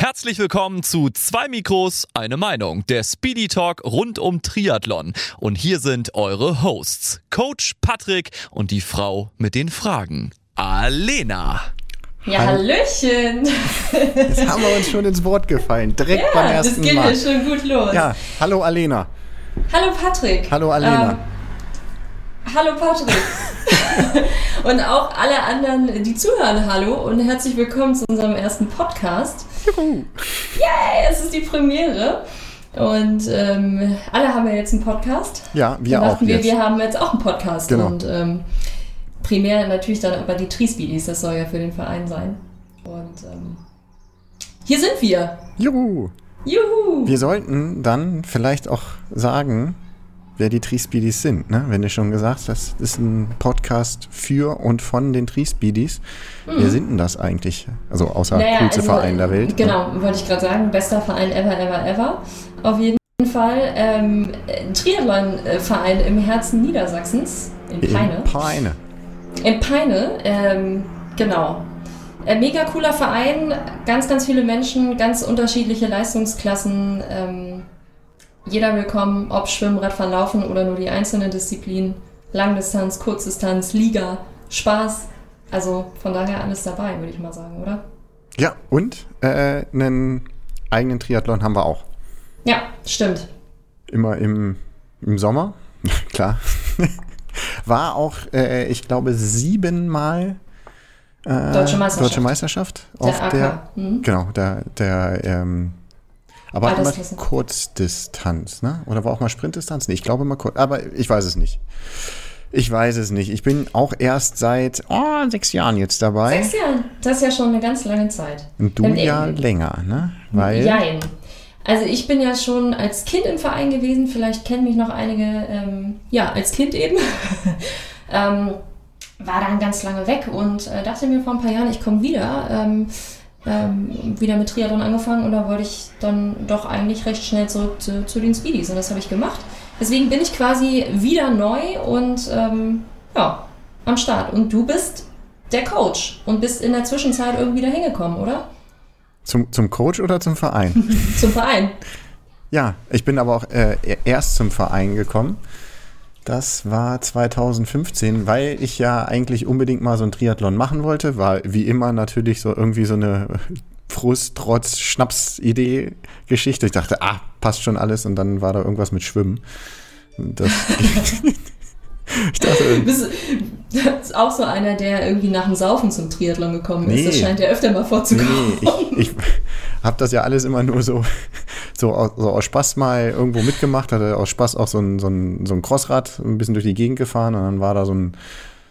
Herzlich willkommen zu zwei Mikros, eine Meinung, der Speedy Talk rund um Triathlon. Und hier sind eure Hosts, Coach Patrick und die Frau mit den Fragen, Alena. Ja, Hallöchen. Jetzt haben wir uns schon ins Wort gefallen, direkt ja, beim ersten das geht Mal. ja schon gut los. Ja, hallo Alena. Hallo Patrick. Hallo Alena. Ähm, hallo Patrick. und auch alle anderen, die zuhören, hallo und herzlich willkommen zu unserem ersten Podcast. Juhu. Yay, es ist die Premiere. Und ähm, alle haben ja jetzt einen Podcast. Ja, wir auch wir, jetzt. wir haben jetzt auch einen Podcast. Genau. Und ähm, primär natürlich dann aber die Triespeedies, das soll ja für den Verein sein. Und ähm, hier sind wir. Juhu. Juhu! Wir sollten dann vielleicht auch sagen, wer die Triespeedies sind. Ne? Wenn du schon gesagt hast, das ist ein Podcast für und von den Triespeedies. Wer sind denn das eigentlich? Also außer coolste Verein der Welt. ne? Genau, wollte ich gerade sagen. Bester Verein ever, ever, ever. Auf jeden Fall. Ähm, ein Triathlon-Verein im Herzen Niedersachsens, in Peine. In Peine. In Peine, ähm, genau. Äh, mega cooler Verein, ganz, ganz viele Menschen, ganz unterschiedliche Leistungsklassen. Ähm, jeder willkommen, ob Schwimmen, Radfahren, Laufen oder nur die einzelnen Disziplinen. Langdistanz, Kurzdistanz, Liga, Spaß. Also von daher alles dabei, würde ich mal sagen, oder? Ja, und äh, einen eigenen Triathlon haben wir auch. Ja, stimmt. Immer im, im Sommer, klar. War auch, äh, ich glaube, siebenmal äh, Deutsche Meisterschaft. Deutsche Meisterschaft auf Der der, Mhm. genau, der, der, ähm, aber immer Altersklasse. Kurzdistanz, ne? Oder war auch mal Sprintdistanz? Nee, ich glaube immer kurz, aber ich weiß es nicht. Ich weiß es nicht. Ich bin auch erst seit oh, sechs Jahren jetzt dabei. Sechs Jahre, das ist ja schon eine ganz lange Zeit. Und du ja länger, ne? Weil, Jein. Also ich bin ja schon als Kind im Verein gewesen, vielleicht kennen mich noch einige, ähm, ja, als Kind eben. ähm, war dann ganz lange weg und äh, dachte mir vor ein paar Jahren, ich komme wieder. Ähm, ähm, wieder mit Triathlon angefangen und da wollte ich dann doch eigentlich recht schnell zurück zu, zu den Speedies und das habe ich gemacht. Deswegen bin ich quasi wieder neu und ähm, ja, am Start. Und du bist der Coach und bist in der Zwischenzeit irgendwie da hingekommen, oder? zum, zum Coach oder zum Verein? Zum Verein. Ja, ich bin aber auch äh, erst zum Verein gekommen. Das war 2015, weil ich ja eigentlich unbedingt mal so ein Triathlon machen wollte. War wie immer natürlich so irgendwie so eine Frust, Trotz, Schnaps-Idee-Geschichte. Ich dachte, ah, passt schon alles. Und dann war da irgendwas mit Schwimmen. Und Das, ich dachte, Bist, das ist auch so einer, der irgendwie nach dem Saufen zum Triathlon gekommen ist. Nee. Das scheint ja öfter mal vorzukommen. nee, ich, ich habe das ja alles immer nur so, so, aus, so aus Spaß mal irgendwo mitgemacht, hatte aus Spaß auch so ein, so, ein, so ein Crossrad ein bisschen durch die Gegend gefahren und dann war da so ein,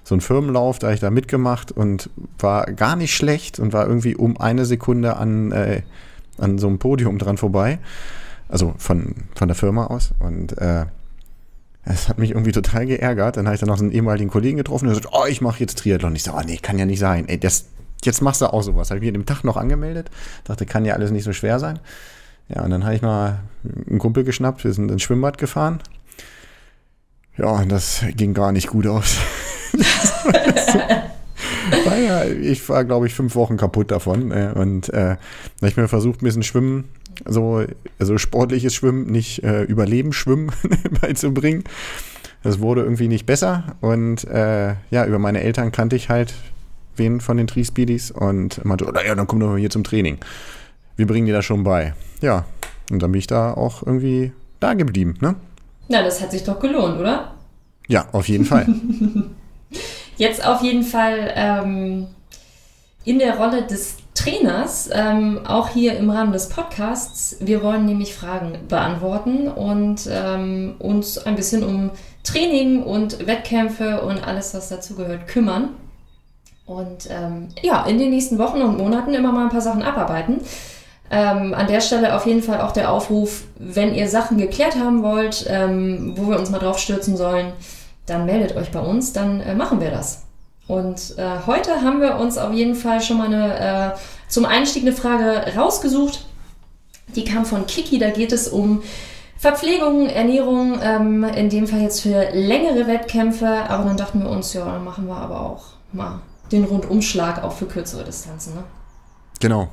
so ein Firmenlauf, da habe ich da mitgemacht und war gar nicht schlecht und war irgendwie um eine Sekunde an, äh, an so einem Podium dran vorbei. Also von, von der Firma aus. Und äh, es hat mich irgendwie total geärgert. Dann habe ich dann noch so einen ehemaligen Kollegen getroffen und gesagt, oh, ich mache jetzt Triathlon. Ich so, oh nee, kann ja nicht sein. Ey, das, jetzt machst du auch sowas. Habe ich mir den Tag noch angemeldet. Dachte, kann ja alles nicht so schwer sein. Ja, und dann habe ich mal einen Kumpel geschnappt. Wir sind ins Schwimmbad gefahren. Ja, und das ging gar nicht gut aus. war ja, ich war, glaube ich, fünf Wochen kaputt davon. äh, Und äh, da habe ich mir versucht, ein bisschen Schwimmen, so also sportliches Schwimmen, nicht äh, Überleben schwimmen beizubringen. Das wurde irgendwie nicht besser. Und äh, ja, über meine Eltern kannte ich halt wen von den Tri-Speedies und meinte, oh, ja, dann komm doch mal hier zum Training. Wir bringen dir das schon bei. Ja, und dann bin ich da auch irgendwie da geblieben, ne? Na, das hat sich doch gelohnt, oder? Ja, auf jeden Fall. Jetzt auf jeden Fall ähm, in der Rolle des Trainers, ähm, auch hier im Rahmen des Podcasts. Wir wollen nämlich Fragen beantworten und ähm, uns ein bisschen um Training und Wettkämpfe und alles, was dazugehört, kümmern. Und ähm, ja, in den nächsten Wochen und Monaten immer mal ein paar Sachen abarbeiten. Ähm, an der Stelle auf jeden Fall auch der Aufruf, wenn ihr Sachen geklärt haben wollt, ähm, wo wir uns mal drauf stürzen sollen, dann meldet euch bei uns, dann äh, machen wir das. Und äh, heute haben wir uns auf jeden Fall schon mal eine, äh, zum Einstieg eine Frage rausgesucht. Die kam von Kiki, da geht es um Verpflegung, Ernährung, ähm, in dem Fall jetzt für längere Wettkämpfe. Aber dann dachten wir uns, ja, dann machen wir aber auch mal den Rundumschlag auch für kürzere Distanzen. Ne? Genau.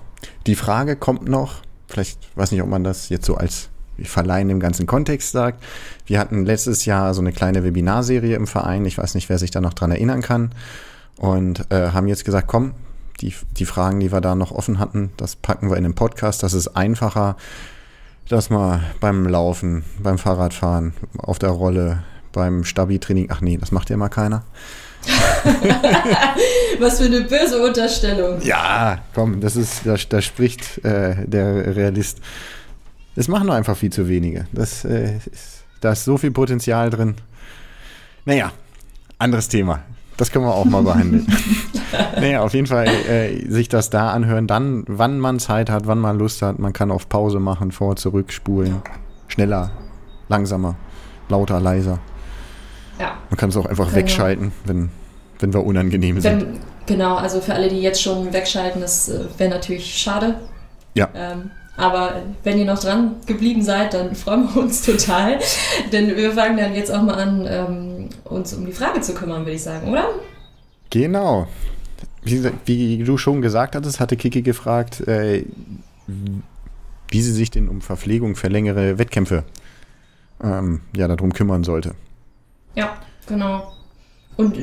Die Frage kommt noch, vielleicht weiß nicht, ob man das jetzt so als Verleihen im ganzen Kontext sagt. Wir hatten letztes Jahr so eine kleine Webinarserie im Verein. Ich weiß nicht, wer sich da noch dran erinnern kann. Und äh, haben jetzt gesagt, komm, die, die Fragen, die wir da noch offen hatten, das packen wir in den Podcast. Das ist einfacher, dass man beim Laufen, beim Fahrradfahren, auf der Rolle, beim Stabi-Training, ach nee, das macht ja mal keiner. Was für eine böse Unterstellung. Ja, komm, das ist, da, da spricht äh, der Realist. Das machen nur einfach viel zu wenige. Das, äh, ist, da ist so viel Potenzial drin. Naja, anderes Thema. Das können wir auch mal behandeln. naja, auf jeden Fall äh, sich das da anhören, dann, wann man Zeit hat, wann man Lust hat. Man kann auf Pause machen, vor, zurück, spulen. Schneller, langsamer, lauter, leiser. Ja. Man kann es auch einfach genau. wegschalten, wenn, wenn wir unangenehm sind. Wenn, genau, also für alle, die jetzt schon wegschalten, das äh, wäre natürlich schade. Ja. Ähm, aber wenn ihr noch dran geblieben seid, dann freuen wir uns total. Denn wir fangen dann jetzt auch mal an, ähm, uns um die Frage zu kümmern, würde ich sagen, oder? Genau. Wie, wie, du schon gesagt hattest, hatte Kiki gefragt, äh, wie sie sich denn um Verpflegung für längere Wettkämpfe ähm, ja, darum kümmern sollte. Ja, genau. Und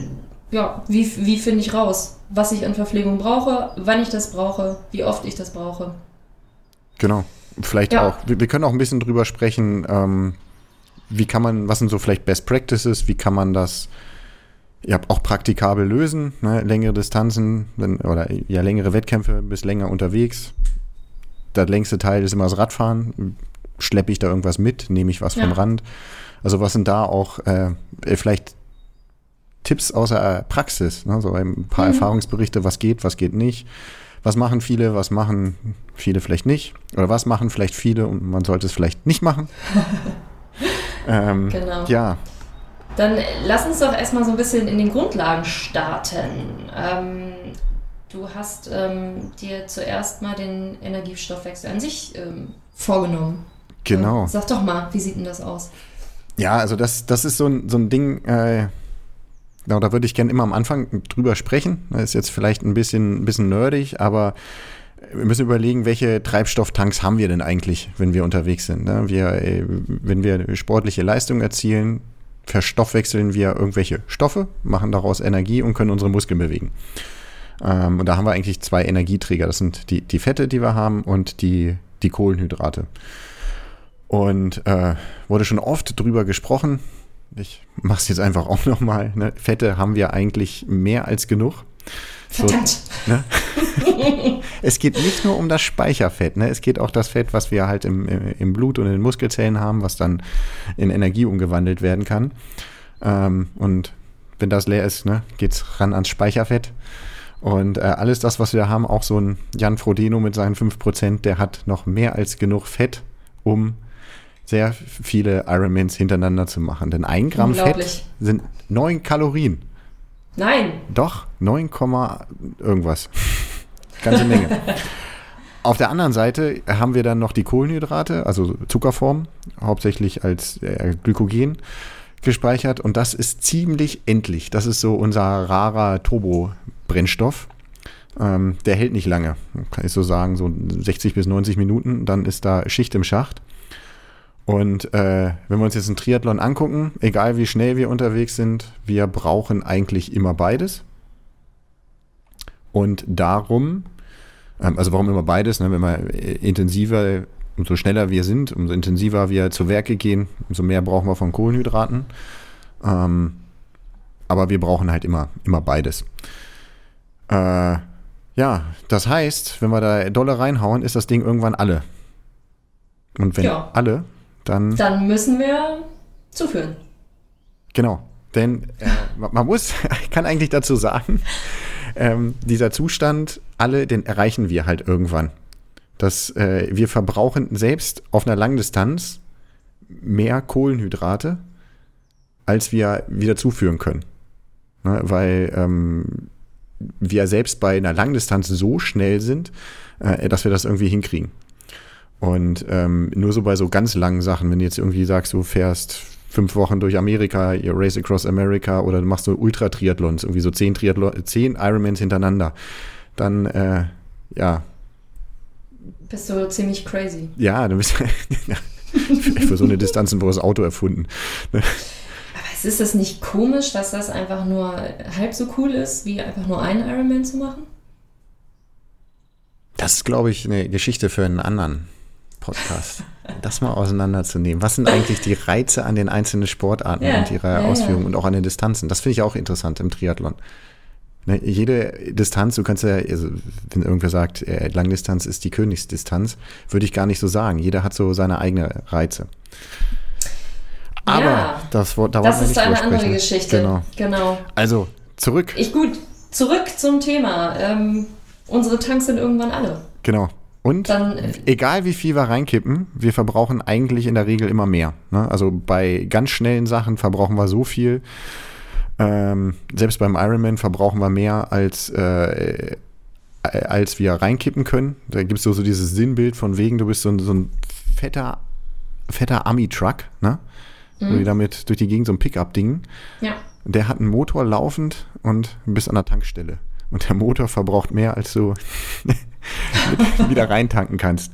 ja, wie, wie finde ich raus, was ich an Verpflegung brauche, wann ich das brauche, wie oft ich das brauche? Genau. Vielleicht ja. auch, wir, wir, können auch ein bisschen drüber sprechen, ähm, wie kann man, was sind so vielleicht Best Practices, wie kann man das ja, auch praktikabel lösen, ne? längere Distanzen wenn, oder ja längere Wettkämpfe bis länger unterwegs. Der längste Teil ist immer das Radfahren. Schleppe ich da irgendwas mit? Nehme ich was ja. vom Rand? Also was sind da auch äh, vielleicht Tipps aus der Praxis? Ne? So ein paar mhm. Erfahrungsberichte, was geht, was geht nicht was machen viele, was machen viele vielleicht nicht. Oder was machen vielleicht viele und man sollte es vielleicht nicht machen. ähm, genau. Ja. Dann lass uns doch erstmal so ein bisschen in den Grundlagen starten. Ähm, du hast ähm, dir zuerst mal den Energiestoffwechsel an sich ähm, vorgenommen. Genau. Sag doch mal, wie sieht denn das aus? Ja, also das, das ist so ein, so ein Ding, äh, Genau, da würde ich gerne immer am Anfang drüber sprechen. Das ist jetzt vielleicht ein bisschen, ein bisschen nerdig, aber wir müssen überlegen, welche Treibstofftanks haben wir denn eigentlich, wenn wir unterwegs sind. Ne? Wir, äh, wenn wir sportliche Leistung erzielen, verstoffwechseln wir irgendwelche Stoffe, machen daraus Energie und können unsere Muskeln bewegen. Ähm, und da haben wir eigentlich zwei Energieträger. Das sind die, die Fette, die wir haben und die, die Kohlenhydrate. Und äh, wurde schon oft drüber gesprochen, ich mache es jetzt einfach auch nochmal. Ne? Fette haben wir eigentlich mehr als genug. Verdammt. So, ne? es geht nicht nur um das Speicherfett, ne? es geht auch das Fett, was wir halt im, im Blut und in den Muskelzellen haben, was dann in Energie umgewandelt werden kann. Ähm, und wenn das leer ist, ne, geht es ran ans Speicherfett. Und äh, alles das, was wir haben, auch so ein Jan Frodeno mit seinen 5%, der hat noch mehr als genug Fett, um sehr viele Ironmans hintereinander zu machen. Denn ein Gramm Fett sind 9 Kalorien. Nein. Doch, 9, irgendwas. Ganze Menge. Auf der anderen Seite haben wir dann noch die Kohlenhydrate, also Zuckerform, hauptsächlich als äh, Glykogen gespeichert. Und das ist ziemlich endlich. Das ist so unser rarer Turbo-Brennstoff. Ähm, der hält nicht lange, kann ich so sagen, so 60 bis 90 Minuten. Dann ist da Schicht im Schacht. Und äh, wenn wir uns jetzt einen Triathlon angucken, egal wie schnell wir unterwegs sind, wir brauchen eigentlich immer beides. Und darum, ähm, also warum immer beides? Ne? Wenn wir intensiver, umso schneller wir sind, umso intensiver wir zu Werke gehen, umso mehr brauchen wir von Kohlenhydraten. Ähm, aber wir brauchen halt immer, immer beides. Äh, ja, das heißt, wenn wir da Dolle reinhauen, ist das Ding irgendwann alle. Und wenn ja. alle, dann. Dann müssen wir zuführen. Genau. Denn äh, man muss, ich kann eigentlich dazu sagen, ähm, dieser Zustand, alle, den erreichen wir halt irgendwann. Dass äh, wir verbrauchen selbst auf einer Langdistanz mehr Kohlenhydrate, als wir wieder zuführen können. Ne, weil ähm, wir selbst bei einer Langdistanz so schnell sind, äh, dass wir das irgendwie hinkriegen. Und ähm, nur so bei so ganz langen Sachen, wenn du jetzt irgendwie sagst, du fährst fünf Wochen durch Amerika, ihr Race Across America oder du machst so Ultra-Triathlons, irgendwie so zehn, Triathlon, zehn Ironmans hintereinander, dann, äh, ja, Bist du ziemlich crazy. Ja, du bist für so eine Distanz ein das Auto erfunden. Aber ist es nicht komisch, dass das einfach nur halb so cool ist, wie einfach nur einen Ironman zu machen? Das ist, glaube ich, eine Geschichte für einen anderen Podcast. Das mal auseinanderzunehmen. Was sind eigentlich die Reize an den einzelnen Sportarten ja, und ihrer ja, Ausführung ja. und auch an den Distanzen? Das finde ich auch interessant im Triathlon. Ne, jede Distanz, du kannst ja, also wenn irgendwer sagt, äh, Langdistanz ist die Königsdistanz, würde ich gar nicht so sagen. Jeder hat so seine eigene Reize. Aber das, da das ist eine andere Geschichte. Genau. genau. Also zurück. Ich gut, zurück zum Thema. Ähm, unsere Tanks sind irgendwann alle. Genau. Und Dann, äh, egal wie viel wir reinkippen, wir verbrauchen eigentlich in der Regel immer mehr. Ne? Also bei ganz schnellen Sachen verbrauchen wir so viel. Ähm, selbst beim Ironman verbrauchen wir mehr als, äh, als wir reinkippen können. Da gibt es so, so dieses Sinnbild von wegen, du bist so ein, so ein fetter, fetter Ami-Truck, ne? Mhm. Die damit durch die Gegend so ein Pickup-Ding. Ja. Der hat einen Motor laufend und bis an der Tankstelle. Und der Motor verbraucht mehr, als du wieder reintanken kannst.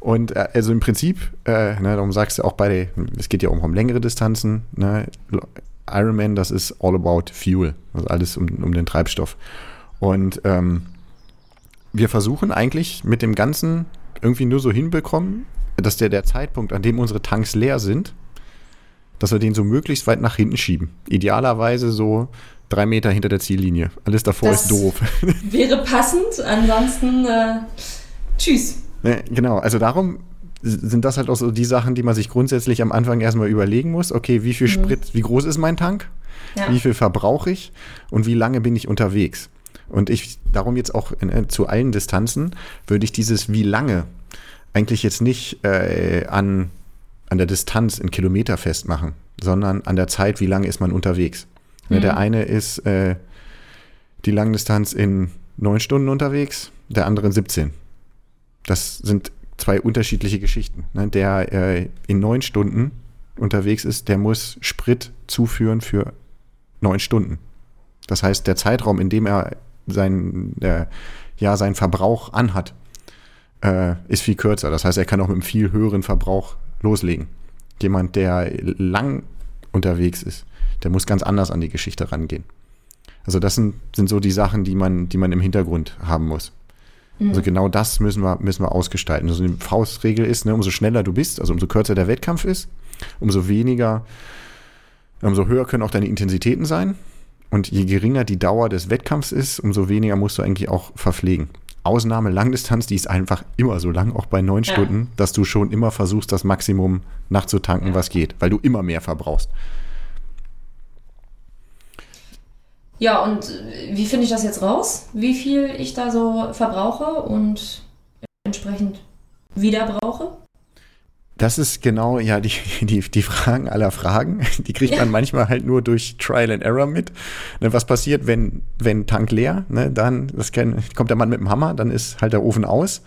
Und äh, also im Prinzip, äh, ne, darum sagst du auch bei, es geht ja auch um längere Distanzen, ne, Ironman, das ist all about fuel, also alles um, um den Treibstoff. Und ähm, wir versuchen eigentlich mit dem Ganzen irgendwie nur so hinbekommen, dass der, der Zeitpunkt, an dem unsere Tanks leer sind, dass wir den so möglichst weit nach hinten schieben. Idealerweise so drei Meter hinter der Ziellinie. Alles davor das ist doof. Wäre passend, ansonsten äh, tschüss. Ja, genau, also darum sind das halt auch so die Sachen, die man sich grundsätzlich am Anfang erstmal überlegen muss. Okay, wie viel mhm. Sprit, wie groß ist mein Tank? Ja. Wie viel verbrauche ich? Und wie lange bin ich unterwegs? Und ich, darum jetzt auch in, äh, zu allen Distanzen, würde ich dieses wie lange eigentlich jetzt nicht äh, an, an der Distanz in Kilometer festmachen, sondern an der Zeit, wie lange ist man unterwegs. Mhm. Der eine ist äh, die Langdistanz in neun Stunden unterwegs, der andere in 17. Das sind zwei unterschiedliche Geschichten. Ne? Der äh, in neun Stunden unterwegs ist, der muss Sprit zuführen für neun Stunden. Das heißt, der Zeitraum, in dem er sein, äh, ja, seinen Verbrauch anhat, äh, ist viel kürzer. Das heißt, er kann auch mit einem viel höheren Verbrauch loslegen. Jemand, der lang unterwegs ist, der muss ganz anders an die Geschichte rangehen. Also das sind, sind so die Sachen, die man, die man im Hintergrund haben muss. Mhm. Also genau das müssen wir, müssen wir ausgestalten. Also eine Faustregel ist, ne, umso schneller du bist, also umso kürzer der Wettkampf ist, umso weniger, umso höher können auch deine Intensitäten sein. Und je geringer die Dauer des Wettkampfs ist, umso weniger musst du eigentlich auch verpflegen. Ausnahme Langdistanz, die ist einfach immer so lang, auch bei neun ja. Stunden, dass du schon immer versuchst, das Maximum nachzutanken, ja. was geht, weil du immer mehr verbrauchst. Ja, und wie finde ich das jetzt raus? Wie viel ich da so verbrauche und entsprechend wieder brauche? Das ist genau, ja, die, die, die Fragen aller Fragen. Die kriegt ja. man manchmal halt nur durch Trial and Error mit. Ne, was passiert, wenn, wenn Tank leer, ne, dann, das kann, kommt der Mann mit dem Hammer, dann ist halt der Ofen aus.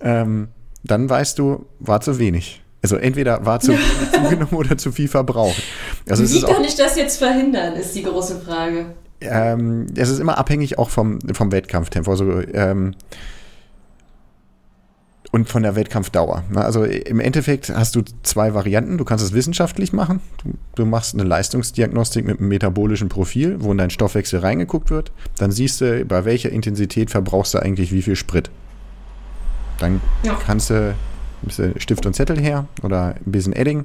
Ähm, dann weißt du, war zu wenig. Also entweder war zu viel zugenommen oder zu viel verbraucht. Also Wie kann ich das jetzt verhindern, ist die große Frage ähm, es ist immer abhängig auch vom, vom Wettkampftempo. Also, ähm, und von der Wettkampfdauer. Ne? Also im Endeffekt hast du zwei Varianten. Du kannst es wissenschaftlich machen. Du, du, machst eine Leistungsdiagnostik mit einem metabolischen Profil, wo in deinen Stoffwechsel reingeguckt wird. Dann siehst du, bei welcher Intensität verbrauchst du eigentlich wie viel Sprit. Dann ja. kannst du ein bisschen Stift und Zettel her oder ein bisschen Edding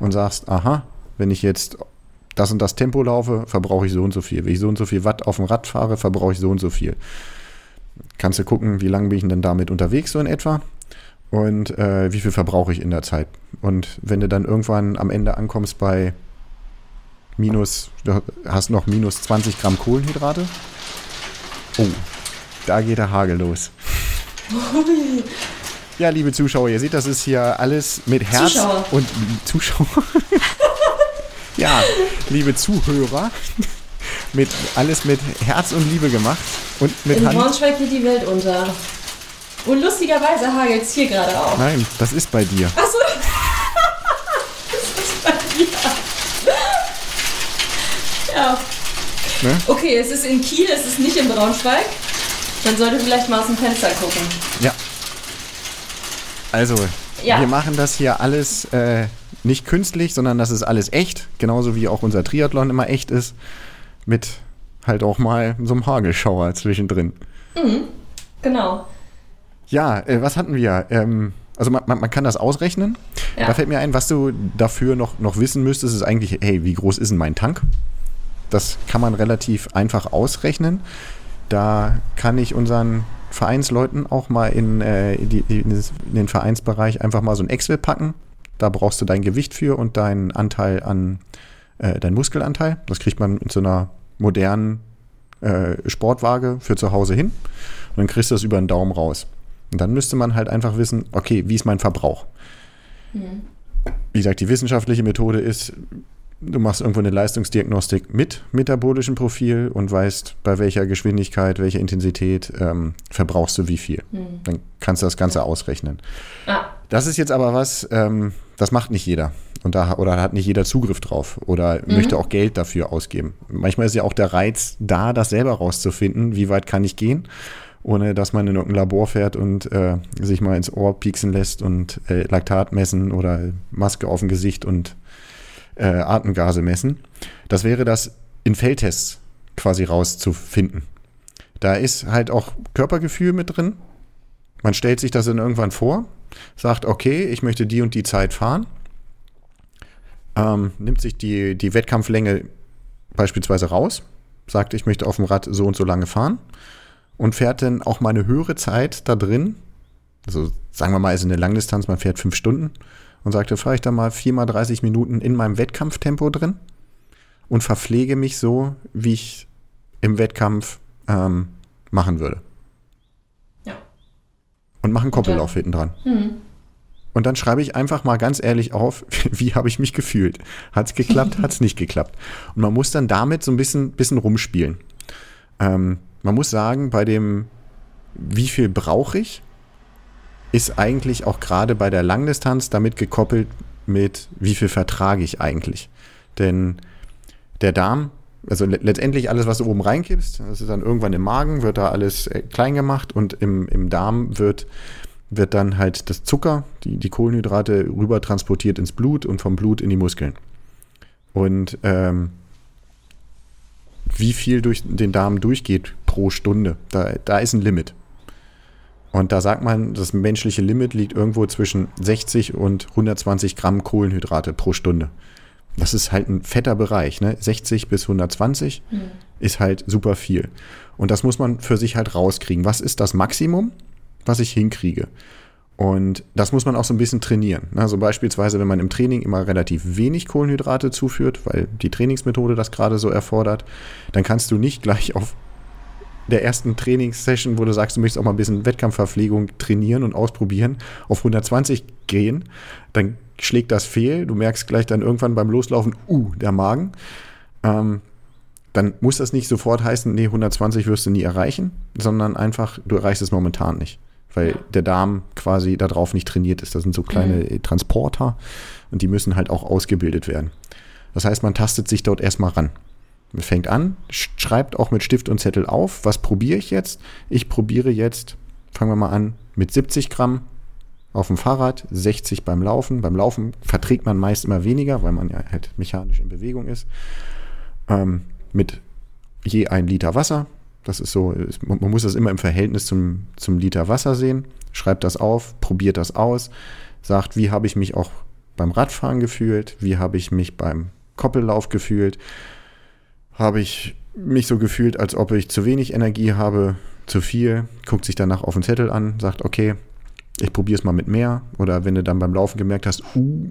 und sagst, aha, wenn ich jetzt das und das Tempo laufe, verbrauche ich so und so viel. Wenn ich so und so viel Watt auf dem Rad fahre, verbrauche ich so und so viel. Kannst du gucken, wie lange bin ich denn damit unterwegs, so in etwa. Und äh, wie viel verbrauche ich in der Zeit. Und wenn du dann irgendwann am Ende ankommst bei minus, du hast noch minus 20 Gramm Kohlenhydrate. Oh, da geht der Hagel los. Ja, liebe Zuschauer, ihr seht, das ist hier alles mit Herz Zuschauer. und Zuschauer. Ja, liebe Zuhörer, mit, alles mit Herz und Liebe gemacht. Und mit In Hand. Braunschweig geht die Welt unter. Und lustigerweise hagelt es hier gerade auch. Nein, das ist bei dir. Achso. das ist bei dir. Ja. Ne? Okay, es ist in Kiel, es ist nicht in Braunschweig. Man sollte vielleicht mal aus dem Fenster gucken. Ja. Also, Ja. wir machen das hier alles äh, nicht künstlich, sondern das ist alles echt. Genauso wie auch unser Triathlon immer echt ist. Mit halt auch mal so einem Hagelschauer zwischendrin. Genau. Ja, äh, was hatten wir? Ähm, also man, man, man kann das ausrechnen. Ja. Da fällt mir ein, was du dafür noch, noch wissen müsstest, ist eigentlich, hey, wie groß ist denn mein Tank? Das kann man relativ einfach ausrechnen. Da kann ich unseren Vereinsleuten auch mal in, äh, die, in den Vereinsbereich einfach mal so ein Excel packen. Da brauchst du dein Gewicht für und deinen Anteil an, äh, deinen Muskelanteil. Das kriegt man in so einer modernen äh, Sportwaage für zu Hause hin. Und dann kriegst du das über den Daumen raus. Und dann müsste man halt einfach wissen, okay, wie ist mein Verbrauch? Wie gesagt, die wissenschaftliche Methode ist, du machst irgendwo eine Leistungsdiagnostik mit metabolischem Profil und weißt, bei welcher Geschwindigkeit, welcher Intensität ähm, verbrauchst du wie viel. Dann kannst du das Ganze ausrechnen. Ah, Das ist jetzt aber was, ähm, das macht nicht jeder. Und da, oder hat nicht jeder Zugriff drauf oder möchte auch Geld dafür ausgeben. Manchmal ist ja auch der Reiz da, das selber rauszufinden, wie weit kann ich gehen, ohne dass man in irgendein Labor fährt und äh, sich mal ins Ohr pieksen lässt und äh, Laktat messen oder Maske auf dem Gesicht und äh, Atemgase messen. Das wäre das in Feldtests quasi rauszufinden. Da ist halt auch Körpergefühl mit drin. Man stellt sich das dann irgendwann vor, sagt, okay, ich möchte die und die Zeit fahren, ähm, nimmt sich die, die Wettkampflänge beispielsweise raus, sagt, ich möchte auf dem Rad so und so lange fahren und fährt dann auch mal eine höhere Zeit da drin. Also sagen wir mal, ist eine Langdistanz, man fährt fünf Stunden und sagt, da fahre ich da mal viermal 30 Minuten in meinem Wettkampftempo drin und verpflege mich so, wie ich im Wettkampf ähm, machen würde. Und mache einen Koppellauf hinten dran. Und dann schreibe ich einfach mal ganz ehrlich auf, wie habe ich mich gefühlt? Hat es geklappt, hat es nicht geklappt? Und man muss dann damit so ein bisschen, bisschen rumspielen. Ähm, man muss sagen, bei dem, wie viel brauche ich, ist eigentlich auch gerade bei der Langdistanz damit gekoppelt mit, wie viel vertrage ich eigentlich. Denn der Darm, also le letztendlich alles, was du oben reinkippst, das ist dann irgendwann im Magen, wird da alles äh, klein gemacht und im, im Darm wird, wird dann halt das Zucker, die, die Kohlenhydrate rüber transportiert ins Blut und vom Blut in die Muskeln. Und ähm, wie viel durch den Darm durchgeht pro Stunde, da, da ist ein Limit. Und da sagt man, das menschliche Limit liegt irgendwo zwischen 60 und 120 Gramm Kohlenhydrate pro Stunde. Das ist halt ein fetter Bereich, ne? 60 bis 120 ist halt super viel. Und das muss man für sich halt rauskriegen. Was ist das Maximum, was ich hinkriege? Und das muss man auch so ein bisschen trainieren. Also beispielsweise, wenn man im Training immer relativ wenig Kohlenhydrate zuführt, weil die Trainingsmethode das gerade so erfordert, dann kannst du nicht gleich auf der ersten Trainingssession, wo du sagst, du möchtest auch mal ein bisschen Wettkampfverpflegung trainieren und ausprobieren, auf 120 gehen, dann schlägt das fehl. Du merkst gleich dann irgendwann beim Loslaufen, uh, der Magen. Ähm, dann muss das nicht sofort heißen, nee, 120 wirst du nie erreichen, sondern einfach, du erreichst es momentan nicht. Weil Ja. der Darm quasi darauf nicht trainiert ist. Das sind so kleine äh, Transporter und die müssen halt auch ausgebildet werden. Das heißt, man tastet sich dort erstmal ran. Man fängt an, sch- schreibt auch mit Stift und Zettel auf, was probiere ich jetzt? Ich probiere jetzt, fangen wir mal an, mit 70 Gramm auf dem Fahrrad, 60 beim Laufen. Beim Laufen verträgt man meist immer weniger, weil man ja halt mechanisch in Bewegung ist. Ähm, mit je ein Liter Wasser. Das ist so, man muss das immer im Verhältnis zum, zum Liter Wasser sehen. Schreibt das auf, probiert das aus, sagt, wie habe ich mich auch beim Radfahren gefühlt, wie habe ich mich beim Koppellauf gefühlt, habe ich mich so gefühlt, als ob ich zu wenig Energie habe, zu viel, guckt sich danach auf den Zettel an, sagt, okay, ich probiere es mal mit mehr. Oder wenn du dann beim Laufen gemerkt hast, uh,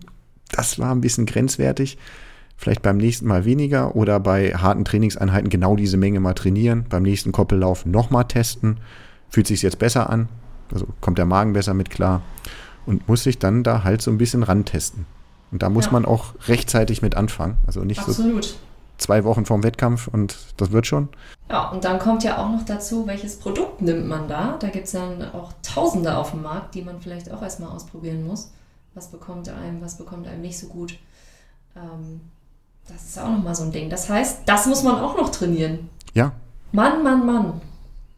das war ein bisschen grenzwertig, vielleicht beim nächsten Mal weniger oder bei harten Trainingseinheiten genau diese Menge mal trainieren, beim nächsten Koppellauf nochmal testen, fühlt sich jetzt besser an, also kommt der Magen besser mit klar und muss sich dann da halt so ein bisschen rantesten. Und da muss Ja. man auch rechtzeitig mit anfangen, also nicht so Absolut. Zwei Wochen vorm Wettkampf und das wird schon. Ja, und dann kommt ja auch noch dazu, welches Produkt nimmt man da. Da gibt es dann auch Tausende auf dem Markt, die man vielleicht auch erstmal ausprobieren muss. Was bekommt einem, was bekommt einem nicht so gut. Ähm, das ist auch nochmal so ein Ding. Das heißt, das muss man auch noch trainieren. Ja, Mann, Mann, Mann.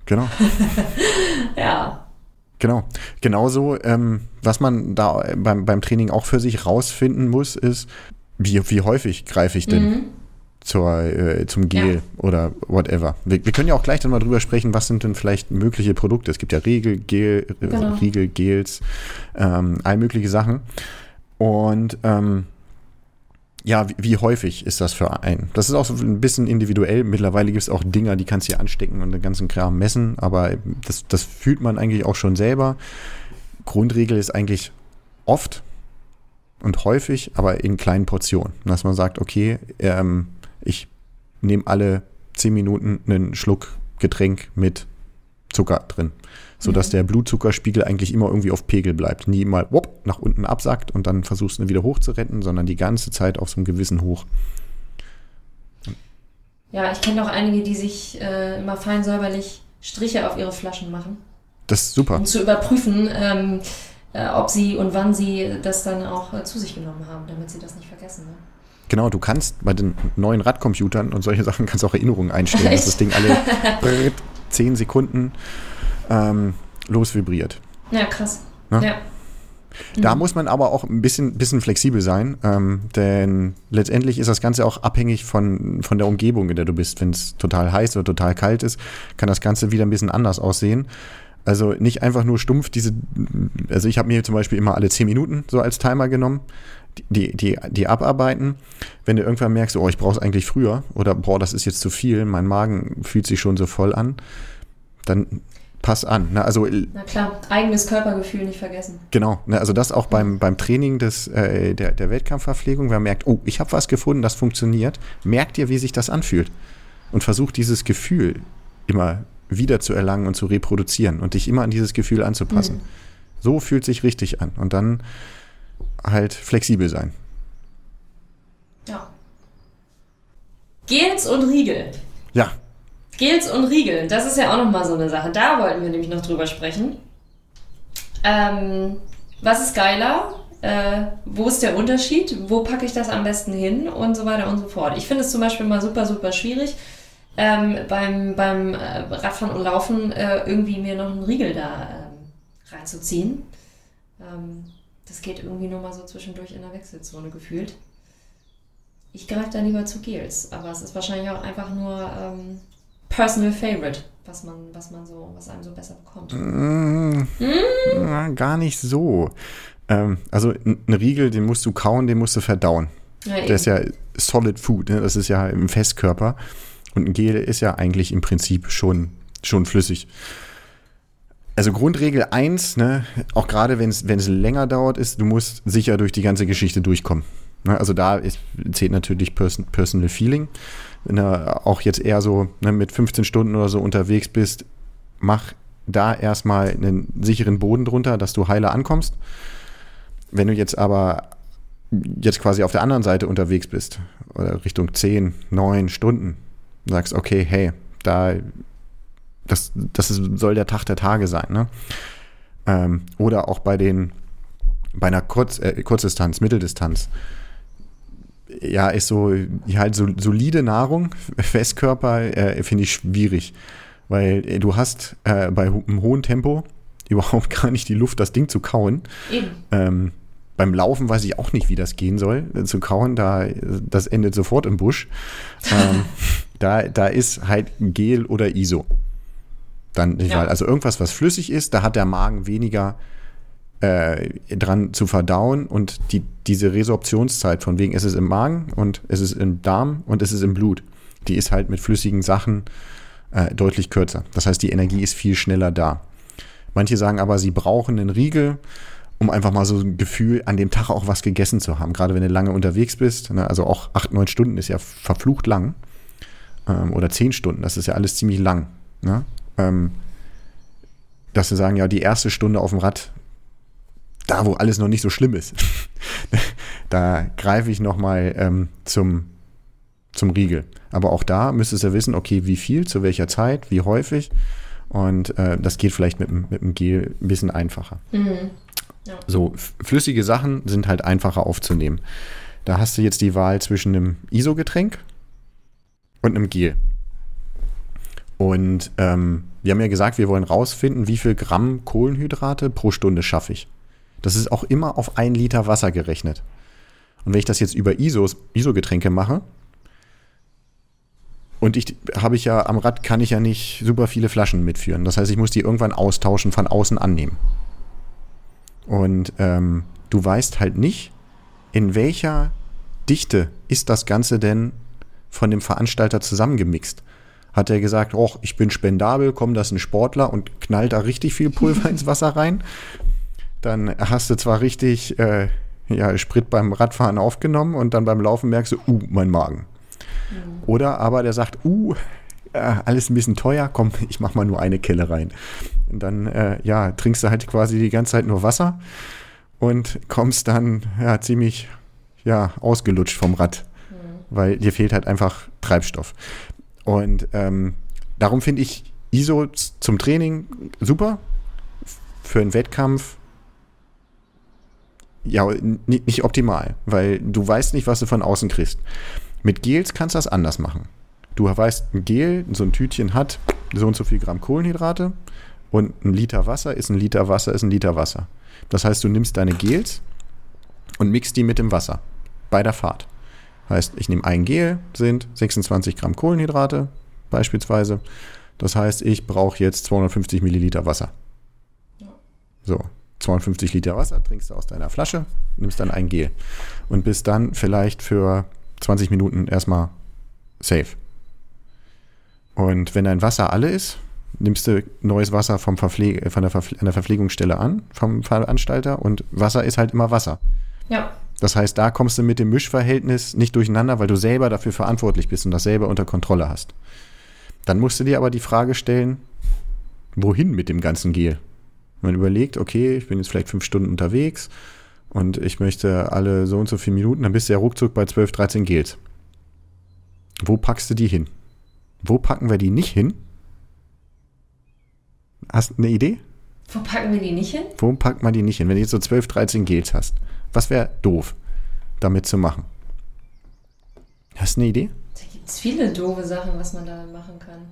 genau. Ja. Genau. Genauso, ähm, was man da beim, beim Training auch für sich rausfinden muss, ist, wie, wie häufig greife ich denn Mhm. Zur, äh, zum Gel Ja. oder whatever. Wir, wir können ja auch gleich dann mal drüber sprechen, was sind denn vielleicht mögliche Produkte. Es gibt ja Riegel, Gel, äh, Genau. Riegel, Gels, ähm, all mögliche Sachen. Und ähm, ja, wie, wie häufig ist das für einen? Das ist auch so ein bisschen individuell. Mittlerweile gibt es auch Dinger, die kannst du hier anstecken und den ganzen Kram messen, aber das, das fühlt man eigentlich auch schon selber. Grundregel ist eigentlich oft und häufig, aber in kleinen Portionen. Dass man sagt, okay, ähm, ich nehme alle 10 Minuten einen Schluck Getränk mit Zucker drin, sodass der Blutzuckerspiegel eigentlich immer irgendwie auf Pegel bleibt. Nie mal wupp, nach unten absackt und dann versuchst du ihn wieder hochzuretten, sondern die ganze Zeit auf so einem gewissen Hoch. Ja, ich kenne auch einige, die sich äh, immer fein säuberlich Striche auf ihre Flaschen machen, Das ist super. um zu überprüfen, ähm, äh, ob sie und wann sie das dann auch äh, zu sich genommen haben, damit sie das nicht vergessen. Ne? Genau, du kannst bei den neuen Radcomputern und solche Sachen kannst auch Erinnerungen einstellen, dass das Ding alle 10 Sekunden ähm, losvibriert. Ja, krass. Ne? Ja. Da muss man aber auch ein bisschen, bisschen flexibel sein, ähm, denn letztendlich ist das Ganze auch abhängig von, von der Umgebung, in der du bist. Wenn es total heiß oder total kalt ist, kann das Ganze wieder ein bisschen anders aussehen. Also nicht einfach nur stumpf diese, also ich habe mir zum Beispiel immer alle 10 Minuten so als Timer genommen, die, die, die abarbeiten. Wenn du irgendwann merkst, oh, ich brauche es eigentlich früher oder boah, das ist jetzt zu viel, mein Magen fühlt sich schon so voll an, dann pass an. Ne? Also Na klar, eigenes Körpergefühl nicht vergessen. Genau, ne, also das auch beim, beim Training des, äh, der, der Wettkampfverpflegung, wenn man merkt, oh, ich habe was gefunden, das funktioniert, merkt ihr, wie sich das anfühlt und versucht dieses Gefühl immer wieder zu erlangen und zu reproduzieren und dich immer an dieses Gefühl anzupassen. Mhm. So fühlt sich richtig an und dann halt flexibel sein. Ja. Gels und Riegel. Ja, Gels und Riegel, das ist ja auch nochmal so eine Sache. Da wollten wir nämlich noch drüber sprechen. Ähm, was ist geiler? Äh, wo ist der Unterschied? Wo packe ich das am besten hin? Und so weiter und so fort. Ich finde es zum Beispiel mal super, super schwierig, ähm, beim, beim äh, Radfahren und Laufen äh, irgendwie mir noch einen Riegel da ähm, reinzuziehen. Ähm, das geht irgendwie nur mal so zwischendurch in der Wechselzone gefühlt. Ich greife da lieber zu Gels, aber es ist wahrscheinlich auch einfach nur ähm, Personal Favorite, was man, was man so, was einem so besser bekommt. Mm, na, gar nicht so. Ähm, also ein ein Riegel, den musst du kauen, den musst du verdauen. Ja, Der ist ja Solid Food, ne? das ist ja im Festkörper. Und ein Gel ist ja eigentlich im Prinzip schon, schon flüssig. Also Grundregel 1, ne, auch gerade wenn es länger dauert, ist, du musst sicher durch die ganze Geschichte durchkommen. Ne? Also da ist, zählt natürlich Person, Personal Feeling. Wenn du auch jetzt eher so ne, mit 15 Stunden oder so unterwegs bist, mach da erstmal einen sicheren Boden drunter, dass du heile ankommst. Wenn du jetzt aber jetzt quasi auf der anderen Seite unterwegs bist, oder Richtung 10, 9 Stunden, sagst, okay, hey, da, das, das ist, soll der Tag der Tage sein, ne? Ähm, oder auch bei den, bei einer Kurz, äh, Kurzdistanz, Mitteldistanz, ja, ist so, halt so solide Nahrung, Festkörper, äh, finde ich schwierig, weil äh, du hast äh, bei einem hohen Tempo überhaupt gar nicht die Luft, das Ding zu kauen. Ähm, beim Laufen weiß ich auch nicht, wie das gehen soll. Äh, Zu kauen, da, das endet sofort im Busch. Ähm, da, da ist halt Gel oder ISO. Dann die Ja. Also irgendwas, was flüssig ist, da hat der Magen weniger äh, dran zu verdauen und die, diese Resorptionszeit von wegen, es ist im Magen und es ist im Darm und es ist im Blut, die ist halt mit flüssigen Sachen äh, deutlich kürzer. Das heißt, die Energie ist viel schneller da. Manche sagen aber, sie brauchen einen Riegel, um einfach mal so ein Gefühl, an dem Tag auch was gegessen zu haben. Gerade wenn du lange unterwegs bist, ne, also auch acht, neun Stunden ist ja verflucht lang. Ähm, oder zehn Stunden, das ist ja alles ziemlich lang. Ne? Ähm, dass sie sagen, ja, die erste Stunde auf dem Rad, da wo alles noch nicht so schlimm ist, da greife ich nochmal ähm, zum, zum Riegel. Aber auch da müsstest du wissen, okay, wie viel, zu welcher Zeit, wie häufig. Und äh, das geht vielleicht mit, dem- mit dem Gel ein bisschen einfacher. Mhm. So, f- flüssige Sachen sind halt einfacher aufzunehmen. Da hast du jetzt die Wahl zwischen einem ISO-Getränk und einem Gel. Und ähm, wir haben ja gesagt, wir wollen rausfinden, wie viel Gramm Kohlenhydrate pro Stunde schaffe ich. Das ist auch immer auf ein Liter Wasser gerechnet. Und wenn ich das jetzt über ISOs, ISO-Getränke mache, und ich habe ich ja am Rad kann ich ja nicht super viele Flaschen mitführen. Das heißt, ich muss die irgendwann austauschen, von außen annehmen. Und ähm, du weißt halt nicht, in welcher Dichte ist das Ganze denn von dem Veranstalter zusammengemixt. Hat er gesagt, oh, ich bin spendabel, komm, das ist ein Sportler und knallt da richtig viel Pulver ins Wasser rein. Dann hast du zwar richtig äh, ja, Sprit beim Radfahren aufgenommen und dann beim Laufen merkst du, uh, mein Magen. Mhm. Oder aber der sagt, uh, äh, alles ein bisschen teuer, komm, ich mach mal nur eine Kelle rein. Und dann, äh, ja, trinkst du halt quasi die ganze Zeit nur Wasser und kommst dann ja, ziemlich ja, ausgelutscht vom Rad, mhm. weil dir fehlt halt einfach Treibstoff. Und ähm, darum finde ich ISO zum Training super. Für einen Wettkampf ja, nicht optimal, weil du weißt nicht, was du von außen kriegst. Mit Gels kannst du das anders machen. Du weißt, ein Gel, so ein Tütchen hat so und so viel Gramm Kohlenhydrate und ein Liter Wasser ist ein Liter Wasser ist ein Liter Wasser. Das heißt, du nimmst deine Gels und mixt die mit dem Wasser bei der Fahrt. Heißt, ich nehme ein Gel, sind 26 Gramm Kohlenhydrate beispielsweise. Das heißt, ich brauche jetzt 250 Milliliter Wasser. So, 250 Liter Wasser trinkst du aus deiner Flasche, nimmst dann ein Gel und bist dann vielleicht für 20 Minuten erstmal safe. Und wenn dein Wasser alle ist, nimmst du neues Wasser vom Verpflege, von der, Verpfle der Verpflegungsstelle an, vom Veranstalter und Wasser ist halt immer Wasser. Ja. Das heißt, da kommst du mit dem Mischverhältnis nicht durcheinander, weil du selber dafür verantwortlich bist und das selber unter Kontrolle hast. Dann musst du dir aber die Frage stellen, wohin mit dem ganzen Gel? Man überlegt, okay, ich bin jetzt vielleicht fünf Stunden unterwegs und ich möchte alle so und so viele Minuten, dann bist du ja ruckzuck bei 12, 13 Gels. Wo packst du die hin? Wo packen wir die nicht hin? Hast du eine Idee? Wo packen wir die nicht hin? Wo packt man die nicht hin? Wenn du jetzt so 12, 13 Gels hast, was wäre doof, damit zu machen? Hast du eine Idee? Da gibt es viele doofe Sachen, was man da machen kann.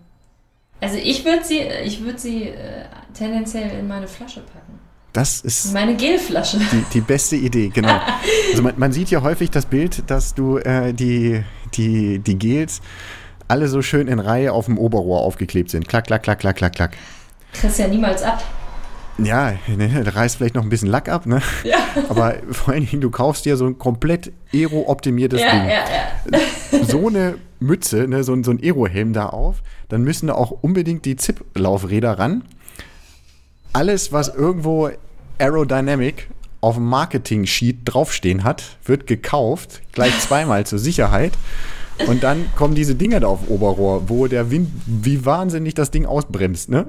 Also ich würde sie, ich würd sie äh, tendenziell in meine Flasche packen. Das ist meine Gelflasche. Die, die beste Idee, genau. Also man, man, sieht ja häufig das Bild, dass du äh, die, die, die Gels alle so schön in Reihe auf dem Oberrohr aufgeklebt sind. Klack, klack, klack, klack, klack, klack. Kriegst ja niemals ab. Ja, ne, da reißt vielleicht noch ein bisschen Lack ab, ne? Ja. Aber vor allen Dingen, du kaufst dir so ein komplett Aero-optimiertes ja, Ding. Ja, ja. So eine Mütze, ne, so, so ein Aero-Helm da auf, dann müssen da auch unbedingt die Zip-Laufräder ran. Alles, was irgendwo Aerodynamic auf dem Marketing-Sheet draufstehen hat, wird gekauft, gleich zweimal zur Sicherheit. Und dann kommen diese Dinger da auf Oberrohr, wo der Wind wie wahnsinnig das Ding ausbremst, ne?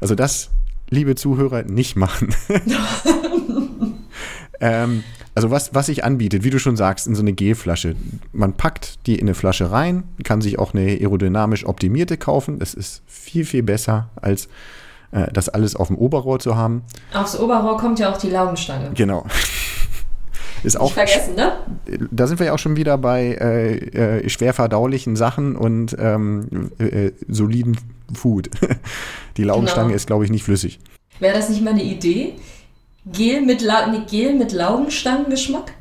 Also das, liebe Zuhörer, nicht machen. ähm, also was, was sich anbietet, wie du schon sagst, in so eine Gelflasche. Man packt die in eine Flasche rein, kann sich auch eine aerodynamisch optimierte kaufen. Das ist viel, viel besser, als äh, das alles auf dem Oberrohr zu haben. Aufs Oberrohr kommt ja auch die Laugenstange. Genau. Ist auch, Nicht vergessen, ne? Da sind wir ja auch schon wieder bei äh, äh, schwer verdaulichen Sachen und ähm, äh, soliden Food. Die Laugenstange genau. ist, glaube ich, nicht flüssig. Wäre das nicht mal eine Idee? Gel mit, La nee, Gel mit Laugenstangengeschmack?